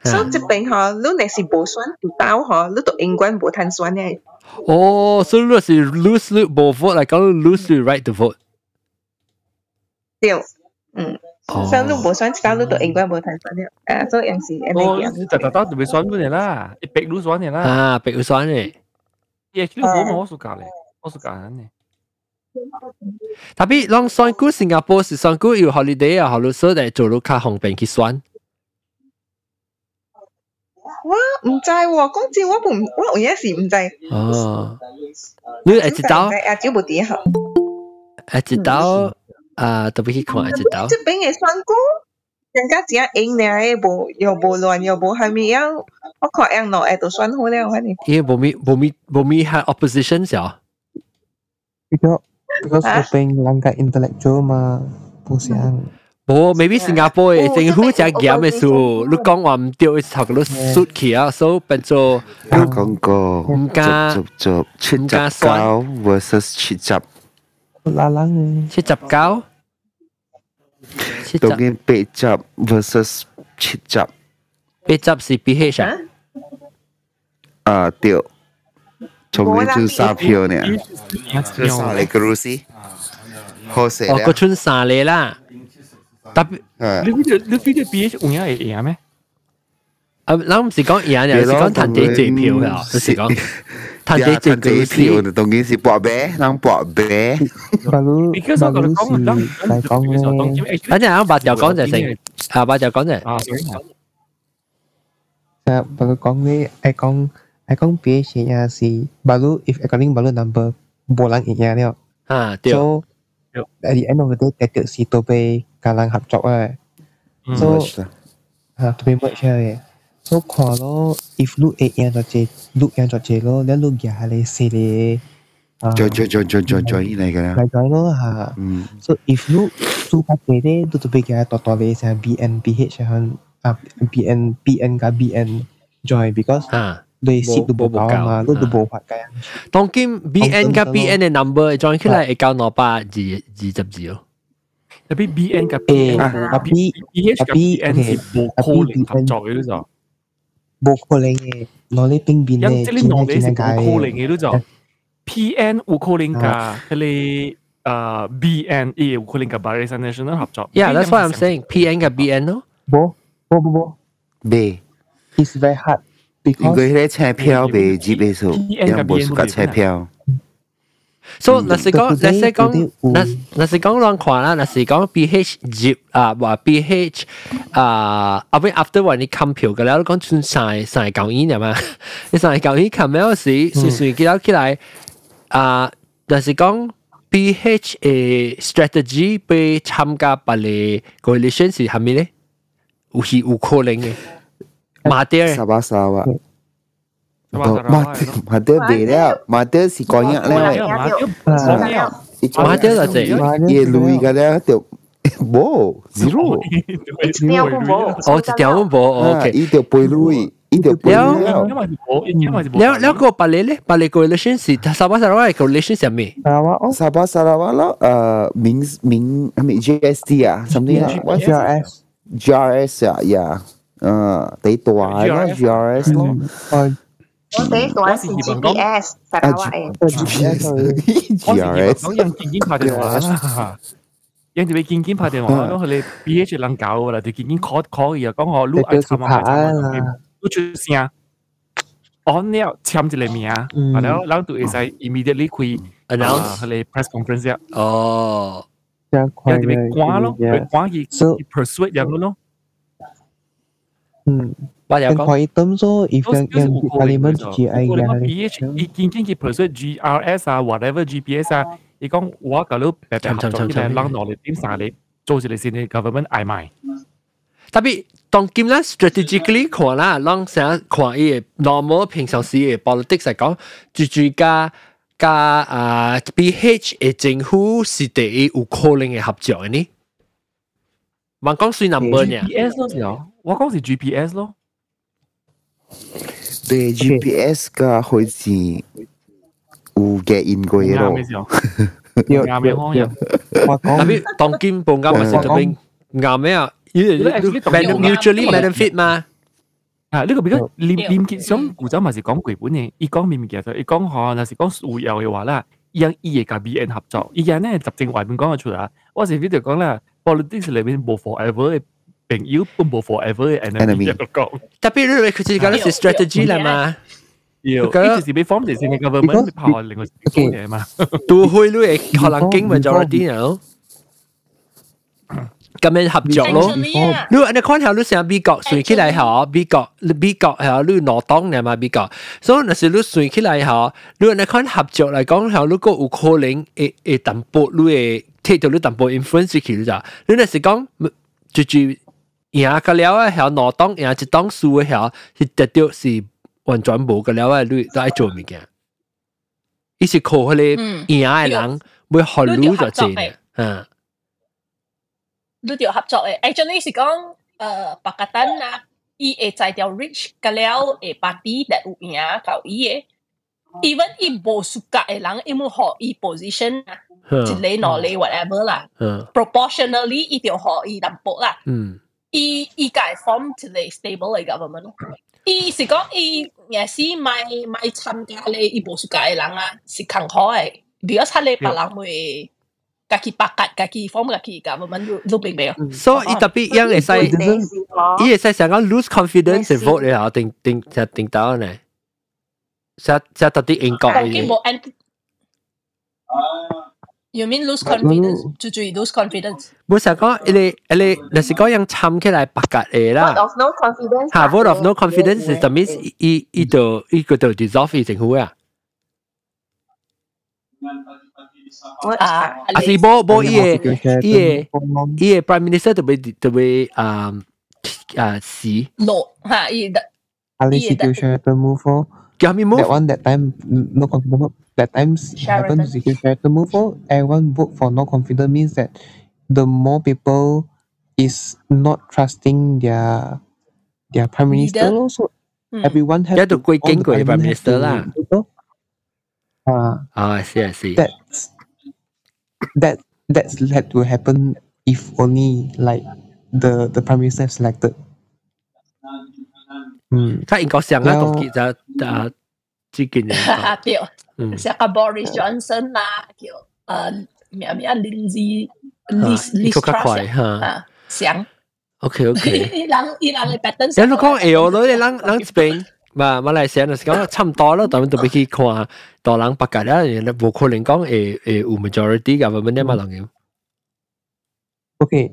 我知嘅咧是讲真严嘅，所以这边嗬，你若是无选唔到嗬，你都永远无通选嘅。哦，所以你是 lose 无 vote 嚟讲 lose right to vote。对，嗯。所以你无选搞你都应该无睇选了，诶，所以有时哦，你特特特就未选嗰啲啦，一百都选嘅啦。啊，百都选嘅。亦都冇冇我数价咧，我数价嘅。特别，让选举新加坡是选举有 holiday 啊，好多时候嚟做到较方便去选。 我唔知喎，讲真我唔我有阵时唔知。哦，你会知道？阿招冇点好。会知道啊，特别去看会知道。这边嘅酸菇，人家只系影咧，无又无乱又无系咪样？我看样落诶都算好了，反正。因为冇咪冇咪冇咪系 opposition 咗。 Because because Upeng langgar intellectual 嘛，不像。 冇，maybe 新加坡嘅政府只严嘅事，你讲话唔对，头个都缩起啊，所以变做讲过唔加逐逐七十九 versus 七十， lalang 七十九，七当然八十 versus 七十，八十是 pH 啊，啊对，从年就三票呢，三嚟个路线，好势哦，啦个，村三嚟啦， 特別你 video 你 video B H 換咗係贏咩？啊，嗱唔是講贏，又是講騰地借票啦，唔是講騰地借票。票就當然是博啤，人博啤。你嗰首講講講講，等陣啊，白就講就成，啊白就講就。啊，白就講你，誒講誒講 B H 也是，白如 if 誒講你白如 number 冇人贏了。啊，對。So at the end of the day，得到是都被。กำลังหับจอกว่า so อ่าตัวไป merge เลย so ขอแล้ว if ลูกเอียงจอเจลูกเอียงจอเจแล้วแล้วลูกยาเลยสิเลยอ่า 再再再再再再嚟㗎啦 嚟，咗咯吓。嗯， so if ลูกสู้พัดเจได้ดูตัวไปยาต่อต่อเลยใช่ BN PH ใช่อ่า BN BN กับ BN join because 啊， โดยสิดูโบกามาลูกดูโบหัดกัน 当今 BN 加 BN 嘅 number 装起来会到两百二二十二哦。 tapi BN ke BN tapi BH ke BN si boko leng kap cok itu so boko leng ye no le ping bin ye yang jeli no le si boko leng itu so PN uko leng ka kele BN ye uko leng ka Barisan National kap cok yeah that's what I'm saying PN ke BN no bo bo bo bo B it's very hard because 你个那彩票被接被收，要不是搞彩票。So 若是讲，若是讲，嗯若若是讲乱看啦，若是讲 pH 接啊，话 pH 啊，后尾 after 话你冚票嘅啦，你讲转晒晒旧烟系嘛？你晒旧烟冚咩时，随随记到起来啊，若是讲 pH 嘅 strategy 被参加别嘅 coalition 是系咪咧？有是有可能嘅，马爹沙巴沙巴， Lah. Mata, mata, mata beda. Mata si konyak lah. Mata, mata, mata, mata, mata, mata, mata, mata, mata, Bo Zero. Oh setiap oh, pun bo ha, Okay. Ini dia poin lui Ini dia poin lui Lalu Lalu kau balik leh. Balik correlation si Sabah Sarawak eh, Correlation si Amir Sabah Sarawak lo Ming Ming Amir GST ya lah, Something lah What's your ass GRS ya Ya Uh, tapi tua, GRS lo. 哦我第一段是 GPS，沙拉瓦诶。 GPS 我是以为 GRS 讲人健健拍电话啦，人哋俾健健拍电话，咁佢哋 BH 能搞㗎啦，就健健 call call 嘅，讲我录特别是拍啦，录出声，按了签一个名，嗯然后然后就会使 immediately 开 announce 佢哋 press conference 啊，哦，这样快人哋俾关咯，俾嘅，关佢 So- persuade 人咯，嗯， 我有讲但可以咁说，if 都yang yang di parlimen GI 我哋讲嘅 BH 已经经佢 persuade GRS 啊，whatever GPS 啊，你讲我搞到白白合作起来，让我哋点晒你做住你先你 government 嗌埋。特别当今啦 strategically 看啦，让成日看伊嘅 normal 平常时嘅 politics 嚟讲，最最加加啊 BH 嘅政府是第一有可能嘅合作嘅呢。唔讲算 number 呢？ GPS 咯，时候我讲是 GPS 咯， 对 GPS 嘅开始有嘅应过啱咯嘅，时候，有啱嘅有有可能。，我特讲别当今报啱咪是特别啱咩啊？因为 actually 当 mutually benefit 嘛。啊，呢个比较廉廉洁想古仔咪是讲绘本嘅，伊讲面面其实伊讲可能是讲数有嘅话啦，伊样伊嘅甲 BN 合作，伊样咧执政外面讲咗出嚟啊，我成日就讲啦，politics 里面冇 forever 嘅 朋友，都冇 forever 嘅 enemy Enemy 嘅讲。特别你佢自己讲是 strategy 啦嘛，要，佢呢就是俾 form 嚟先嘅 government 跑另外一个嘢嘛。都会你可能经 majority 咯。 咁样合作咯。你你看下你成美国算起来吓，美国美国系你攞当嘅嘛美国，所以那是你算起来吓，你你看合作嚟讲吓，如果有可能会会淡薄你会睇到你淡薄 influence 起咋，你那是讲就就 赢个了啊，系攞当赢一当输嘅系，系得到是完全冇个了啊，你都爱做物件。伊是靠迄个赢嘅人会学你就济嘅，嗯。你条合作诶，actually 是讲诶白格登啊，伊会在条 rich 个了诶 party that 有赢到伊诶，even 伊无属格嘅人，伊冇学伊 position 啊，一类攞嚟 whatever 啦，proportionally 伊条学伊淡薄啦， 伊伊解 form 一个 stable 嘅 government。伊是讲伊也是买买参加咧，伊无属格嘅人啊，是更好嘅，比较差咧别人会。kaki pakat kaki form kaki government lu big big so i tapi yang esai i esai sangat lose confidence in vote ya ting ting sa ting tao ne sa sa tadi engkau ini You mean lose confidence? 注注 lose confidence？冇成讲，你你那是讲样参起来白格嘅啦。 Vote of no confidence。吓，vote of no confidence is the means 伊伊度伊个度 dissolve 伊政府啊。啊，是冇冇伊个伊个伊个 prime minister 特别特别啊啊死。落吓，伊的。 Ali situation to move for. Kaya me move. That one that time no confidence. That time happened to situation to move for. Everyone vote for no confidence means that the more people is not trusting their their prime minister also. Hmm. Everyone has to go kinh của prime minister lah. Uh, oh, I see, I see. That's that that's had to happen if only like the the prime minister selected. 嗯，佢应该上啊，同结就 啊，之件嘢。对，嗯，像个 Boris Johnson 啦，叫诶咩咩 Lindsay Liz Liz Truss 啊，上。 OK OK。伊人伊人嘅 pattern。有你讲会哦，你人人一边。嘛，马来西亚就是讲差唔多咯，但系特别去看大人白格啦，冇可能讲会会有 majority government 嘅嘛，当然。 Okay,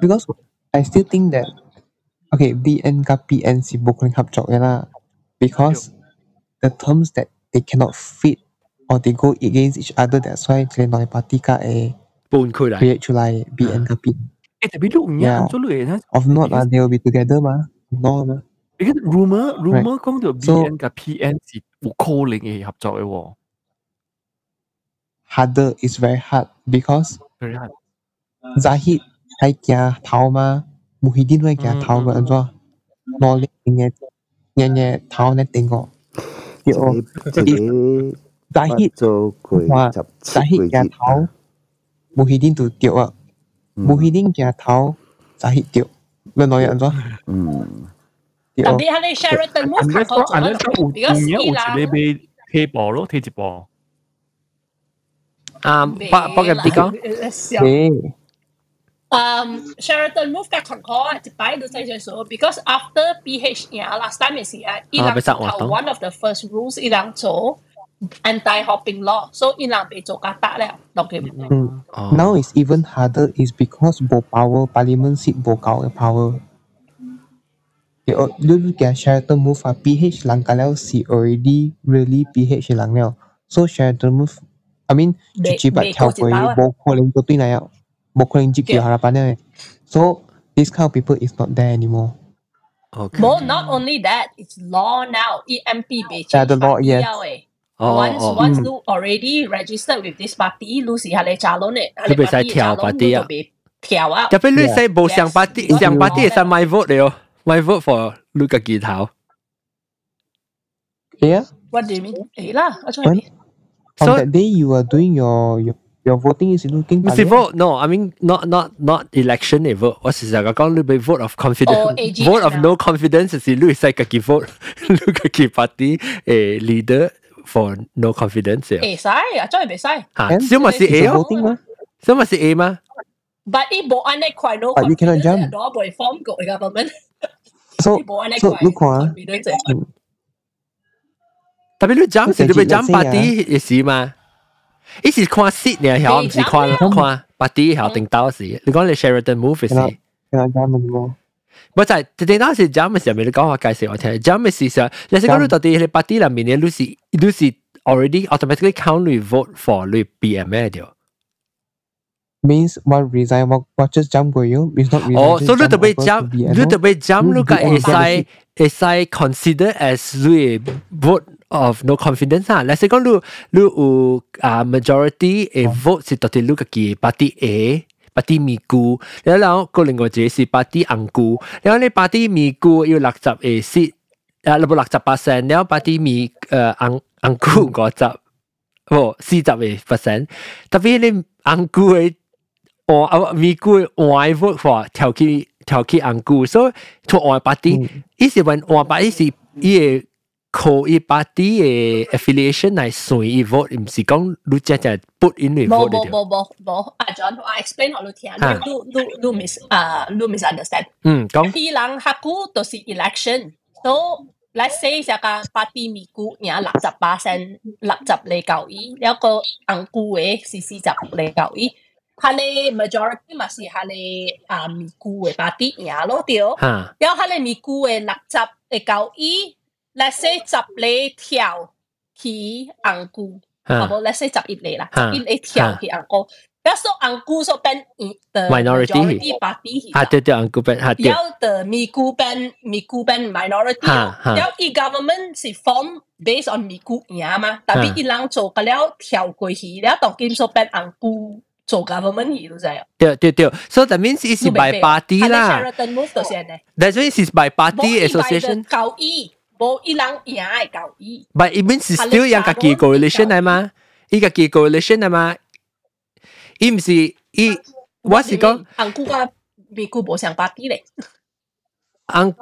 because I still think that okay, BN 加 PN 是冇可能合作嘅啦 ，because the terms that they cannot fit or they go against each other. That's why 佢内 party 加诶搬开嚟 create 出嚟 BN 加 PN。诶，特别都唔啱咗嚟啦。 Of not 啊，they will be together 嘛，no 嘛。because rumor rumor 讲到 BN กับ PN 是有可能嘅合作嘅喎。 Harder is very hard because very hard. Zahid 系行头嘛，Muhyiddin 系行头嘅，安怎？攞力嘅 嘅嘅头咧定我。Zahid 话 Zahid 行头，Muhyiddin 就掉啊，Muhyiddin 行头，Zahid 掉，你攞嘢安怎？嗯。特别系你 Sheraton move 较好做得，because 伊啦，有一个踢波咯，踢一波。啊，八八个点讲 um, Sheraton move ke Concord to buy the size so because after PH PHR ah, last time is ya ilang oh, one of the first rules ilang to anti hopping law. So ilang be kata leo. Okay. Mm. Oh. Now it's even harder is because bo power parliament seat bo kau eh, power. Yo, dulu kaya Sheraton move ah PH lang kalau si already really PH lang leo. So Sheraton move, I mean, cuci bat kau kau bo kau lembut tu 嚟啊。冇可能接住 harapan 嘅。So this kind of people is not there anymore. Okay. Well, not only that, it's law now. EMP 被 Yeah, the law, yes. Once once you already registered with this party，你是下嚟查咯呢？你被使跳 party 啊？跳啊！特别你使冇上 party，上 party 系使 my vote 嚟哦，my vote for 你个记头。 Yeah. What do you mean？诶啦，我仲 On that day you are doing your your your voting is in king Mr. Vote, no, I mean not not not election a vote. What's is like a little vote of confidence. Oh, vote of no confidence is you is like a vote look a party a leader for no confidence. Yeah. Eh, sai, I thought it sai. Ha, oh. ah. still must say A. Voting ma. Still must A ma. But it bo an quite no. But you cannot jump. Eh? Đó bởi form của government. So, so look ah. qua. Eh? Tapi lu jump, lu jump party ah. is ma. 伊是看 seat 呢，晓唔是看看 party 晓定到时。你讲你 Sheraton move 是？系啦，啱冇。我就系定到时 jam 嘅时候，你讲我介绍我听。jam 嘅时候，你先讲你到底你 party 入面你 Lucy Lucy already automatically count 你 vote for 你 BM 咩掉？means what resign what what just jump 过要，means not resign. 哦，所以你特别 jump，你特别 jump，你个会使会使 consider as 你 vote of no confidence 啊。let's say 讲你你有啊 majority 嘅 vote 是到底你个嘅 party A。party 咪菇，然后个另外一个是 party 红菇，然后你 party 咪菇要六十诶是啊，六六十八 percent，然后 party 咪诶红红菇五十，哦四十诶 percent，特别你红菇嘅我啊咪菇外 vote for 调起调起红菇，所以从外 party，意思话外 party 是伊 个。靠伊 party 嘅 affiliation 嚟算伊 vote，唔是讲你只只 put in 嚟 vote 冇冇冇冇，阿 John，我 explain 好你听，你你你 miss 啊，你 misunderstand。嗯，讲。伊人下股都是 election，so let's say 只个 party 咪股赢六十八先六十嚟九亿，一个红股嘅是四十嚟九亿。系你 majority 嘛是系你啊咪股嘅 party 赢咯掉，然后系你咪股嘅六十嚟九亿。 let's say 十里条起红菇，好冇？let's say 十一里啦，十一里条起红菇。要说红菇说变的 minority party，啊对对，红菇变，啊对。要的咪菇变咪菇变 minority，要伊 government 是 form based on 咪菇赢嘛，但系伊人做个了跳过去，了当今说变红菇。做 government 嘢都系。对对对，so that means it's by party 啦。That means it's by party association。九二。 冇伊人赢嘅交易。But it means still 有家己 coalition 系嘛？伊家己 coalition 系嘛？伊唔是伊，我是讲，红股啊，美股冇上八啲咧。红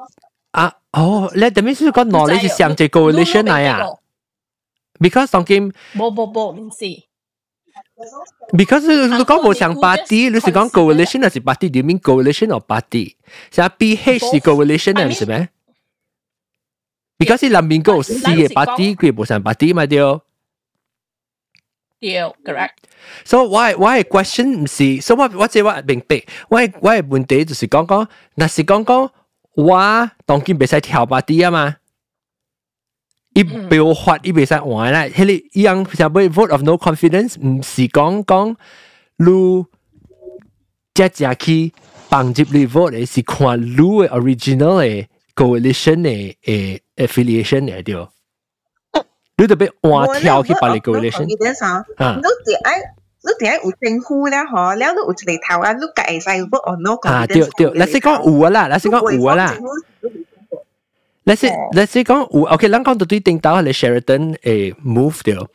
啊，哦，你等于是讲哪里是上只 coalition 嚟啊？Because 当今冇冇冇，唔是。Because 你讲冇上 party，你是讲 coalition 还是 party？Do you mean coalition or party？是啊，PH 是 coalition 系唔系咩 ？because 你南边嗰个 C 嘅 party 佢冇上 party 嘛对。对，correct。所以我系我系 question 唔是，所以我我即系我明白，我系我系问题就是讲讲，那是讲讲我当今别使跳 party 啊嘛。伊表发伊别使玩啦，迄个一样就俾 vote of no confidence，唔是讲讲你只只去帮接你 vote 嘅是看你嘅 original 嘅 coalition 的诶 affiliation 的对。你特别换跳去别个 coalition。你啥？嗯，你点爱，你点爱有政府咧吼，了你有一个头啊，你个会使 vote on no 啊，对对，那是讲有啊啦，那是讲有啊啦。Let's say, let's say 讲有 OK，咱讲到对顶头系 Sheraton 诶 move 掉。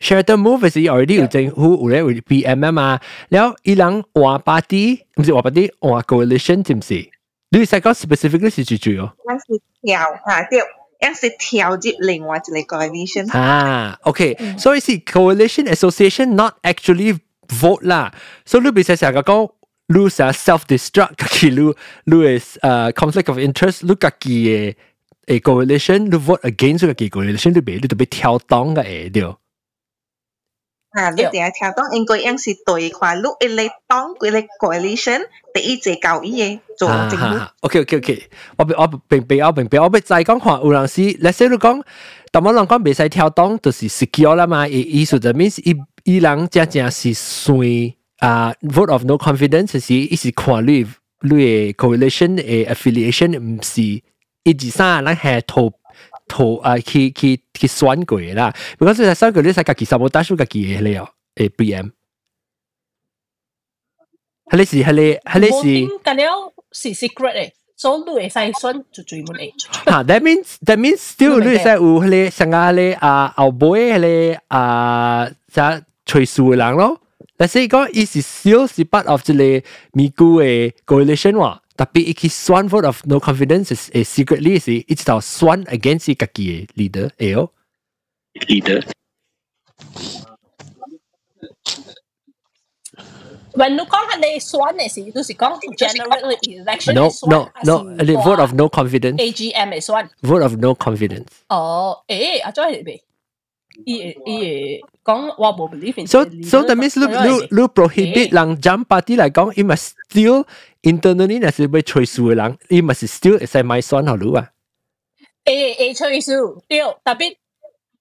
Sheraton move 是 already 有政府有咧有 PMM 啊，然后伊人换 party, party，换 coalition 是唔是？你使讲 specifically 是住住哦。那是跳吓，对，一是跳接另外一个 coalition。啊，OK，所以是 coalition association not actually vote 啦。所以你别使成日讲，你成 self destruct 家己，你你系诶 conflict of interest，你家己嘅诶 coalition，你 vote against 家己 coalition，你别你特别跳档嘅诶对。啊！你哋跳档应该样是对话，你一嚟当佢哋 coalition 第一只交易嘅 做政府。OK OK OK，我我並並我並並我俾再講看有陣時，你先你講，但我人講未使跳檔，就是 secure 啦嘛。意意思就 means 伊伊人真正是算啊 vote of no confidence 是伊是看你你嘅 coalition 嘅 affiliation 唔是一二三，咱係投。投啊去去去選過啦，如果是選過你使家己什麼打數家己嘅了，誒 BM，係你是係你係你是，是 secret 诶，所以你会使选就最满诶。吓，that means that means still 你使有系你上下你啊后辈系你啊就随数嘅人咯。但系讲，伊是 still 是 part of 即个美股嘅 coalition 喎。tapi iki swan vote of no confidence is, is secretly si it's tau swan against si kaki leader ayo leader When lúc con này xoán này thì tôi sẽ con generally election no no no the vote of no confidence. AGM này xoán vote of no confidence. Oh eh à cho bị. Ý ý con wa bo believe in so so that means look look look prohibit lang jump party like con it must still internally là sẽ bị choi su lang it must still is my son hả lu eh eh choi su tiêu đặc biệt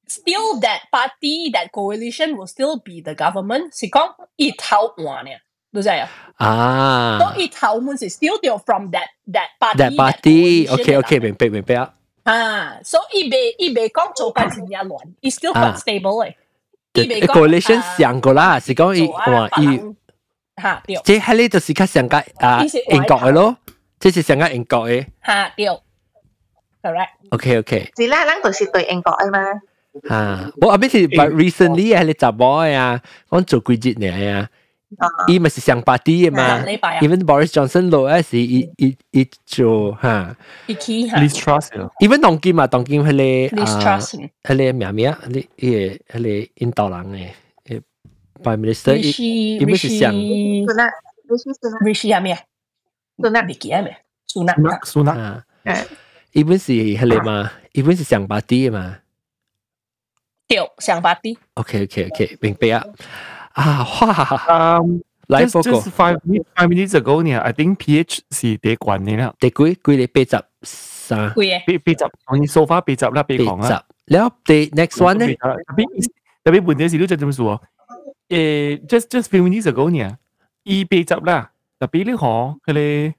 still that party that coalition will still be the government，是讲一头换嘅，你知啊？啊。都一头门是 still 掉 from that that party。 That party OK OK 明白明白啊。啊，所以未伊未讲做紧是一乱，伊 still quite stable 嘅。 coalition 上过啦，是讲伊话伊。吓对。即系呢就是较上个啊英国嘅咯，即是上个英国嘅。吓对，correct。 OK OK。是啦，咱就是对英国啊嘛。 啊，我后尾是 but recently 系你杂波啊，讲做几日嚟啊。伊咪是上巴啲嘅嘛，even Boris Johnson 落嗰时，伊伊伊做吓，伊起吓 Liz Truss even 当今嘛，当今系你 Liz Truss，系你名名，你伊系你印度人嘅，Prime Minister，伊伊咪是上，苏纳，Rishi 系咩？苏纳未记系咩？苏纳，苏纳，伊本是系你嘛，伊本是上巴啲嘅嘛， 对，上巴啲。 OK OK OK，明白啊。啊，哇！嗯，来报告。Just five minutes five minutes ago 呢，I think PH 是第关嘅啦。第几几你八十三？几嘅？八八十，我哋 so far 八十啦，八讲啦。然后第 next one 呢？特别特别问题是你就点说？诶，just just few minutes ago 呢，伊八十啦，特别你可佢哋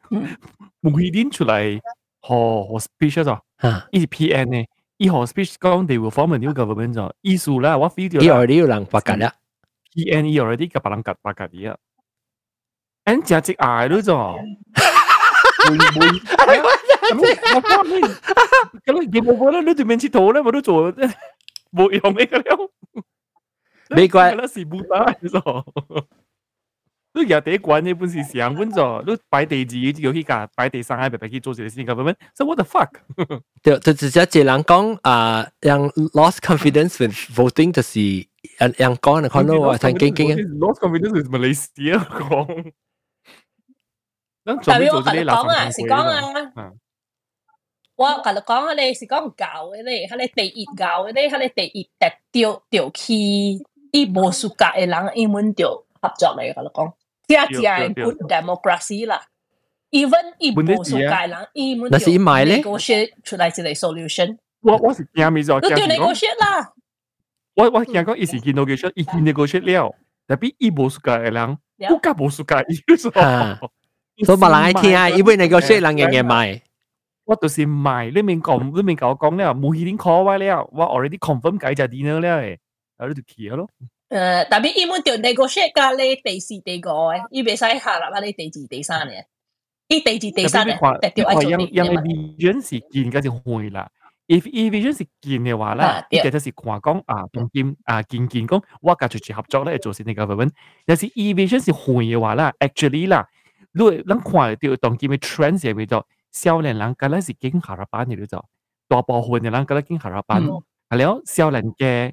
每年出嚟学学 speech 咗，伊是 PN 呢，伊 学 speech 讲 they will form a new government 咗，意思啦，我 feel 到。伊 already 有人发觉啦。 PN already 嘅白人夹白夹啲啊，人家只嗌咯咗，会会，咁你见冇啦，你对面切图咧，我都做冇用嘅了。美国啦是不打咗， 你日第一关呢本是上本咗，你摆地址要去架，摆地三喺白白去做一个新 government，so what the fuck？对，就直接一人讲啊，让 lost confidence with voting 就是。人人讲你看到我睇经经，lost confidence with Malaysia 讲。代表我同你讲啊，是讲啊，我同你讲啊，你是讲教嘅咧，佢哋第一教嘅咧，佢哋第一特调调去，伊无数格嘅人英文调合作嚟，我讲，即系 即系 good democracy 啦。even 伊无数格人英文调 negotiate 出嚟一个 solution。我我是惊咪就惊。你调 negotiate 啦。我我惊讲，伊是见 negotiate，伊见 negotiate 了，但系伊无数个嘅人，不加无数个意思。所以冇人爱听啊，因为 negotiate 人样嘢卖。我就是卖，你明讲，你明讲讲了，冇一定 call 我了，我 already confirm 改只 dinner 了诶，然后就去咯。 呃，特别伊们就那个些咖第四、第五诶，伊袂下啦，你第二、第三嘅，伊第、第三诶，就爱做。因因 vision 是见，嗰是会啦。if vision 是见嘅话啦，一定就是话讲啊，同见啊，见见讲，我家就住合作咧，做先呢个部分。但是 vision 是会嘅话啦，actually 啦，如果能看到当今嘅 trend 嘅叫做，少年人嗰阵时见下啦班嘅叫做，大部分嘅人嗰阵见下啦班，系咯，少年嘅。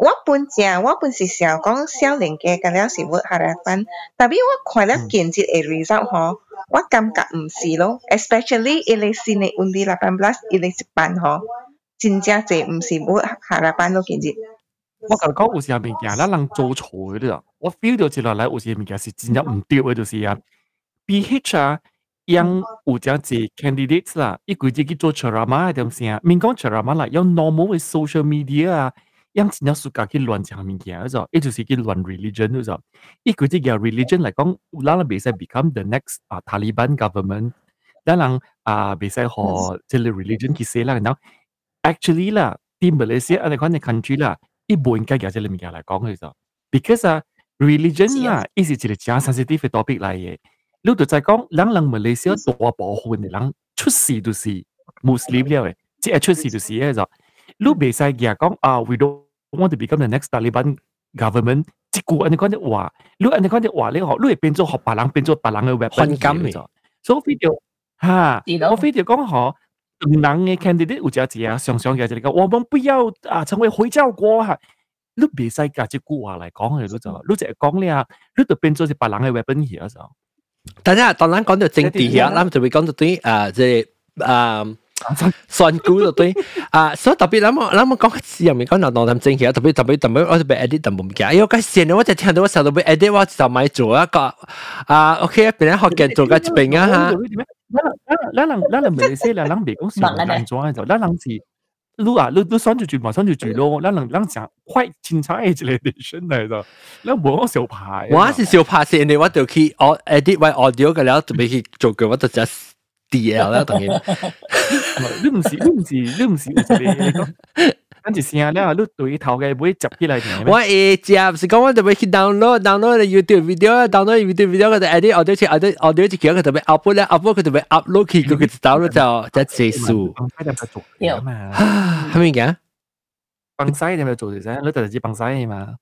我本正我本是想讲少年嘅嘅了是會下來班，特別我看了見節嘅 result 嗬，我感觉唔是咯，especially 伊哋新嘅運啲六班 plus 伊哋一班嗬，真正濟唔是會下來班咯見節。我甲講有時物件，咱人做錯嘅啦。我 feel 到接落來有時物件是真正唔對嘅，就是啊，BH 啊，讓有隻濟 candidates 啦，伊規隻去做 ceramah 點先，免講 ceramah 啦，用 normal 嘅 social media 啊，让真正暑假去乱讲物件，嗰伊就是去乱 religion 嗰种。伊规只嘅 religion 嚟讲，咱人袂使 become the next 啊 Taliban government，咱人啊袂使学即系 religion 去死啦，然后 actually 啦，啲 Malaysia 安尼款嘅 country 啦。伊唔应该夹只物件嚟讲佢就，because 啊 religion 啦，伊是一个真 sensitive 嘅 topic 嚟嘅。你就在讲，人人马来西亚大部分嘅人出世就是 Muslim 了嘅，即系出世就是咧就， 你袂使夹讲啊，we don't want to become the next Taliban government。即句安尼讲啲话，你安尼讲啲话咧，你会变做学别人变做别人嘅 weapon 嘅就，所以 video 哈，我非得讲吼。人嘅 candidate 有只只啊，上上嘅就嚟讲，我们不要啊成为回教国吓。你别使夹只句话嚟讲佢嗰就，你就系讲咧，你就变咗是别人嘅 weapon 嘅就。等下，当然讲到政治嘅，咱就会讲到对啊，即系啊。 选股就对啊，所以特别咱们咱们讲字入面讲到内谈政协，特别特别特别我特别 edit 特别唔记得，因为嗰线我就听到我成日都俾 edit，我就咪做一个啊，OK，边啲学嘅做嘅一边啊吓。咱人咱人唔系说啦，咱别讲上难做嘅就，咱人是。你啊，你你选住住嘛，选住住咯，咱人咱讲快清楚嘅一个 edition 嚟的，咱唔好小牌。我是小牌先，你我就去我 edit 为 audio 嘅了，准备去做嘅，我就 just DL 啦，当然。 你唔是，你唔是，你唔是，跟住試下咧，你對頭嘅會集起嚟聽。我會集，是講我就會去 download，download 嘅 YouTube video，download YouTube video 佢就 edit audio 去 edit audio 去叫佢就會 upload 咧，upload 佢就會 upload 去佢就 download 就就結束。有嘛？係咪嘅？放曬你咪做嘅啫，你就係幫曬嘛。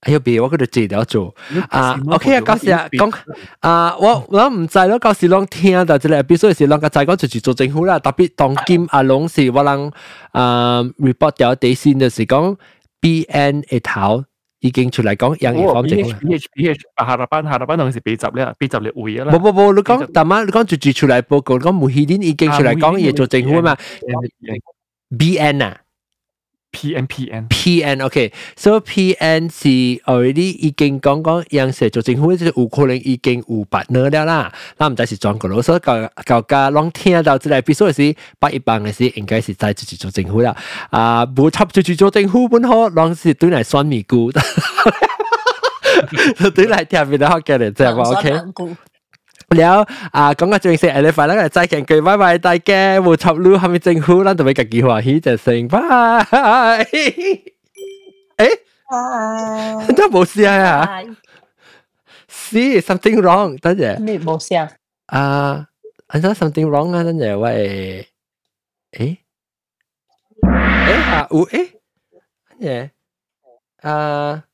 哎呀，别我嗰度治疗做啊，OK 啊，嗰时啊讲啊，我我唔知咯，嗰时拢听到即系 episode 时拢个知讲就是做政府啦，特别当今阿龙是我人啊 report 掉地线嘅时讲 BN 一头已经出嚟讲养儿方政府。PH PH 下班下班当时被集咧，被集你会啦。冇冇冇，你讲大妈，你讲就住出嚟报告，讲梅希年已经出嚟讲嘢做政府嘛？BN 啊。 PN PN PN OK，so PN 是 already 已經講講樣式做政府，就係有可能已經有 partner 了啦。那唔知是轉個咯，所以教教家攏聽到這個 episode 時，八一班嘅時應該是在自己做政府啦。啊，冇插住住做政府本好，攏是對嚟酸米菇，對嚟聽邊度學嘅嚟，即係話 OK。了啊，讲个正式，你快啲嚟再见佢，拜拜大家，冇插路系咪政府，咱就俾自己欢喜就成，拜。诶，都冇事啊？See something wrong，等阵。咩冇事啊？啊，I saw something wrong 啊，等阵喂，诶，诶啊，有诶，嘢，啊啊。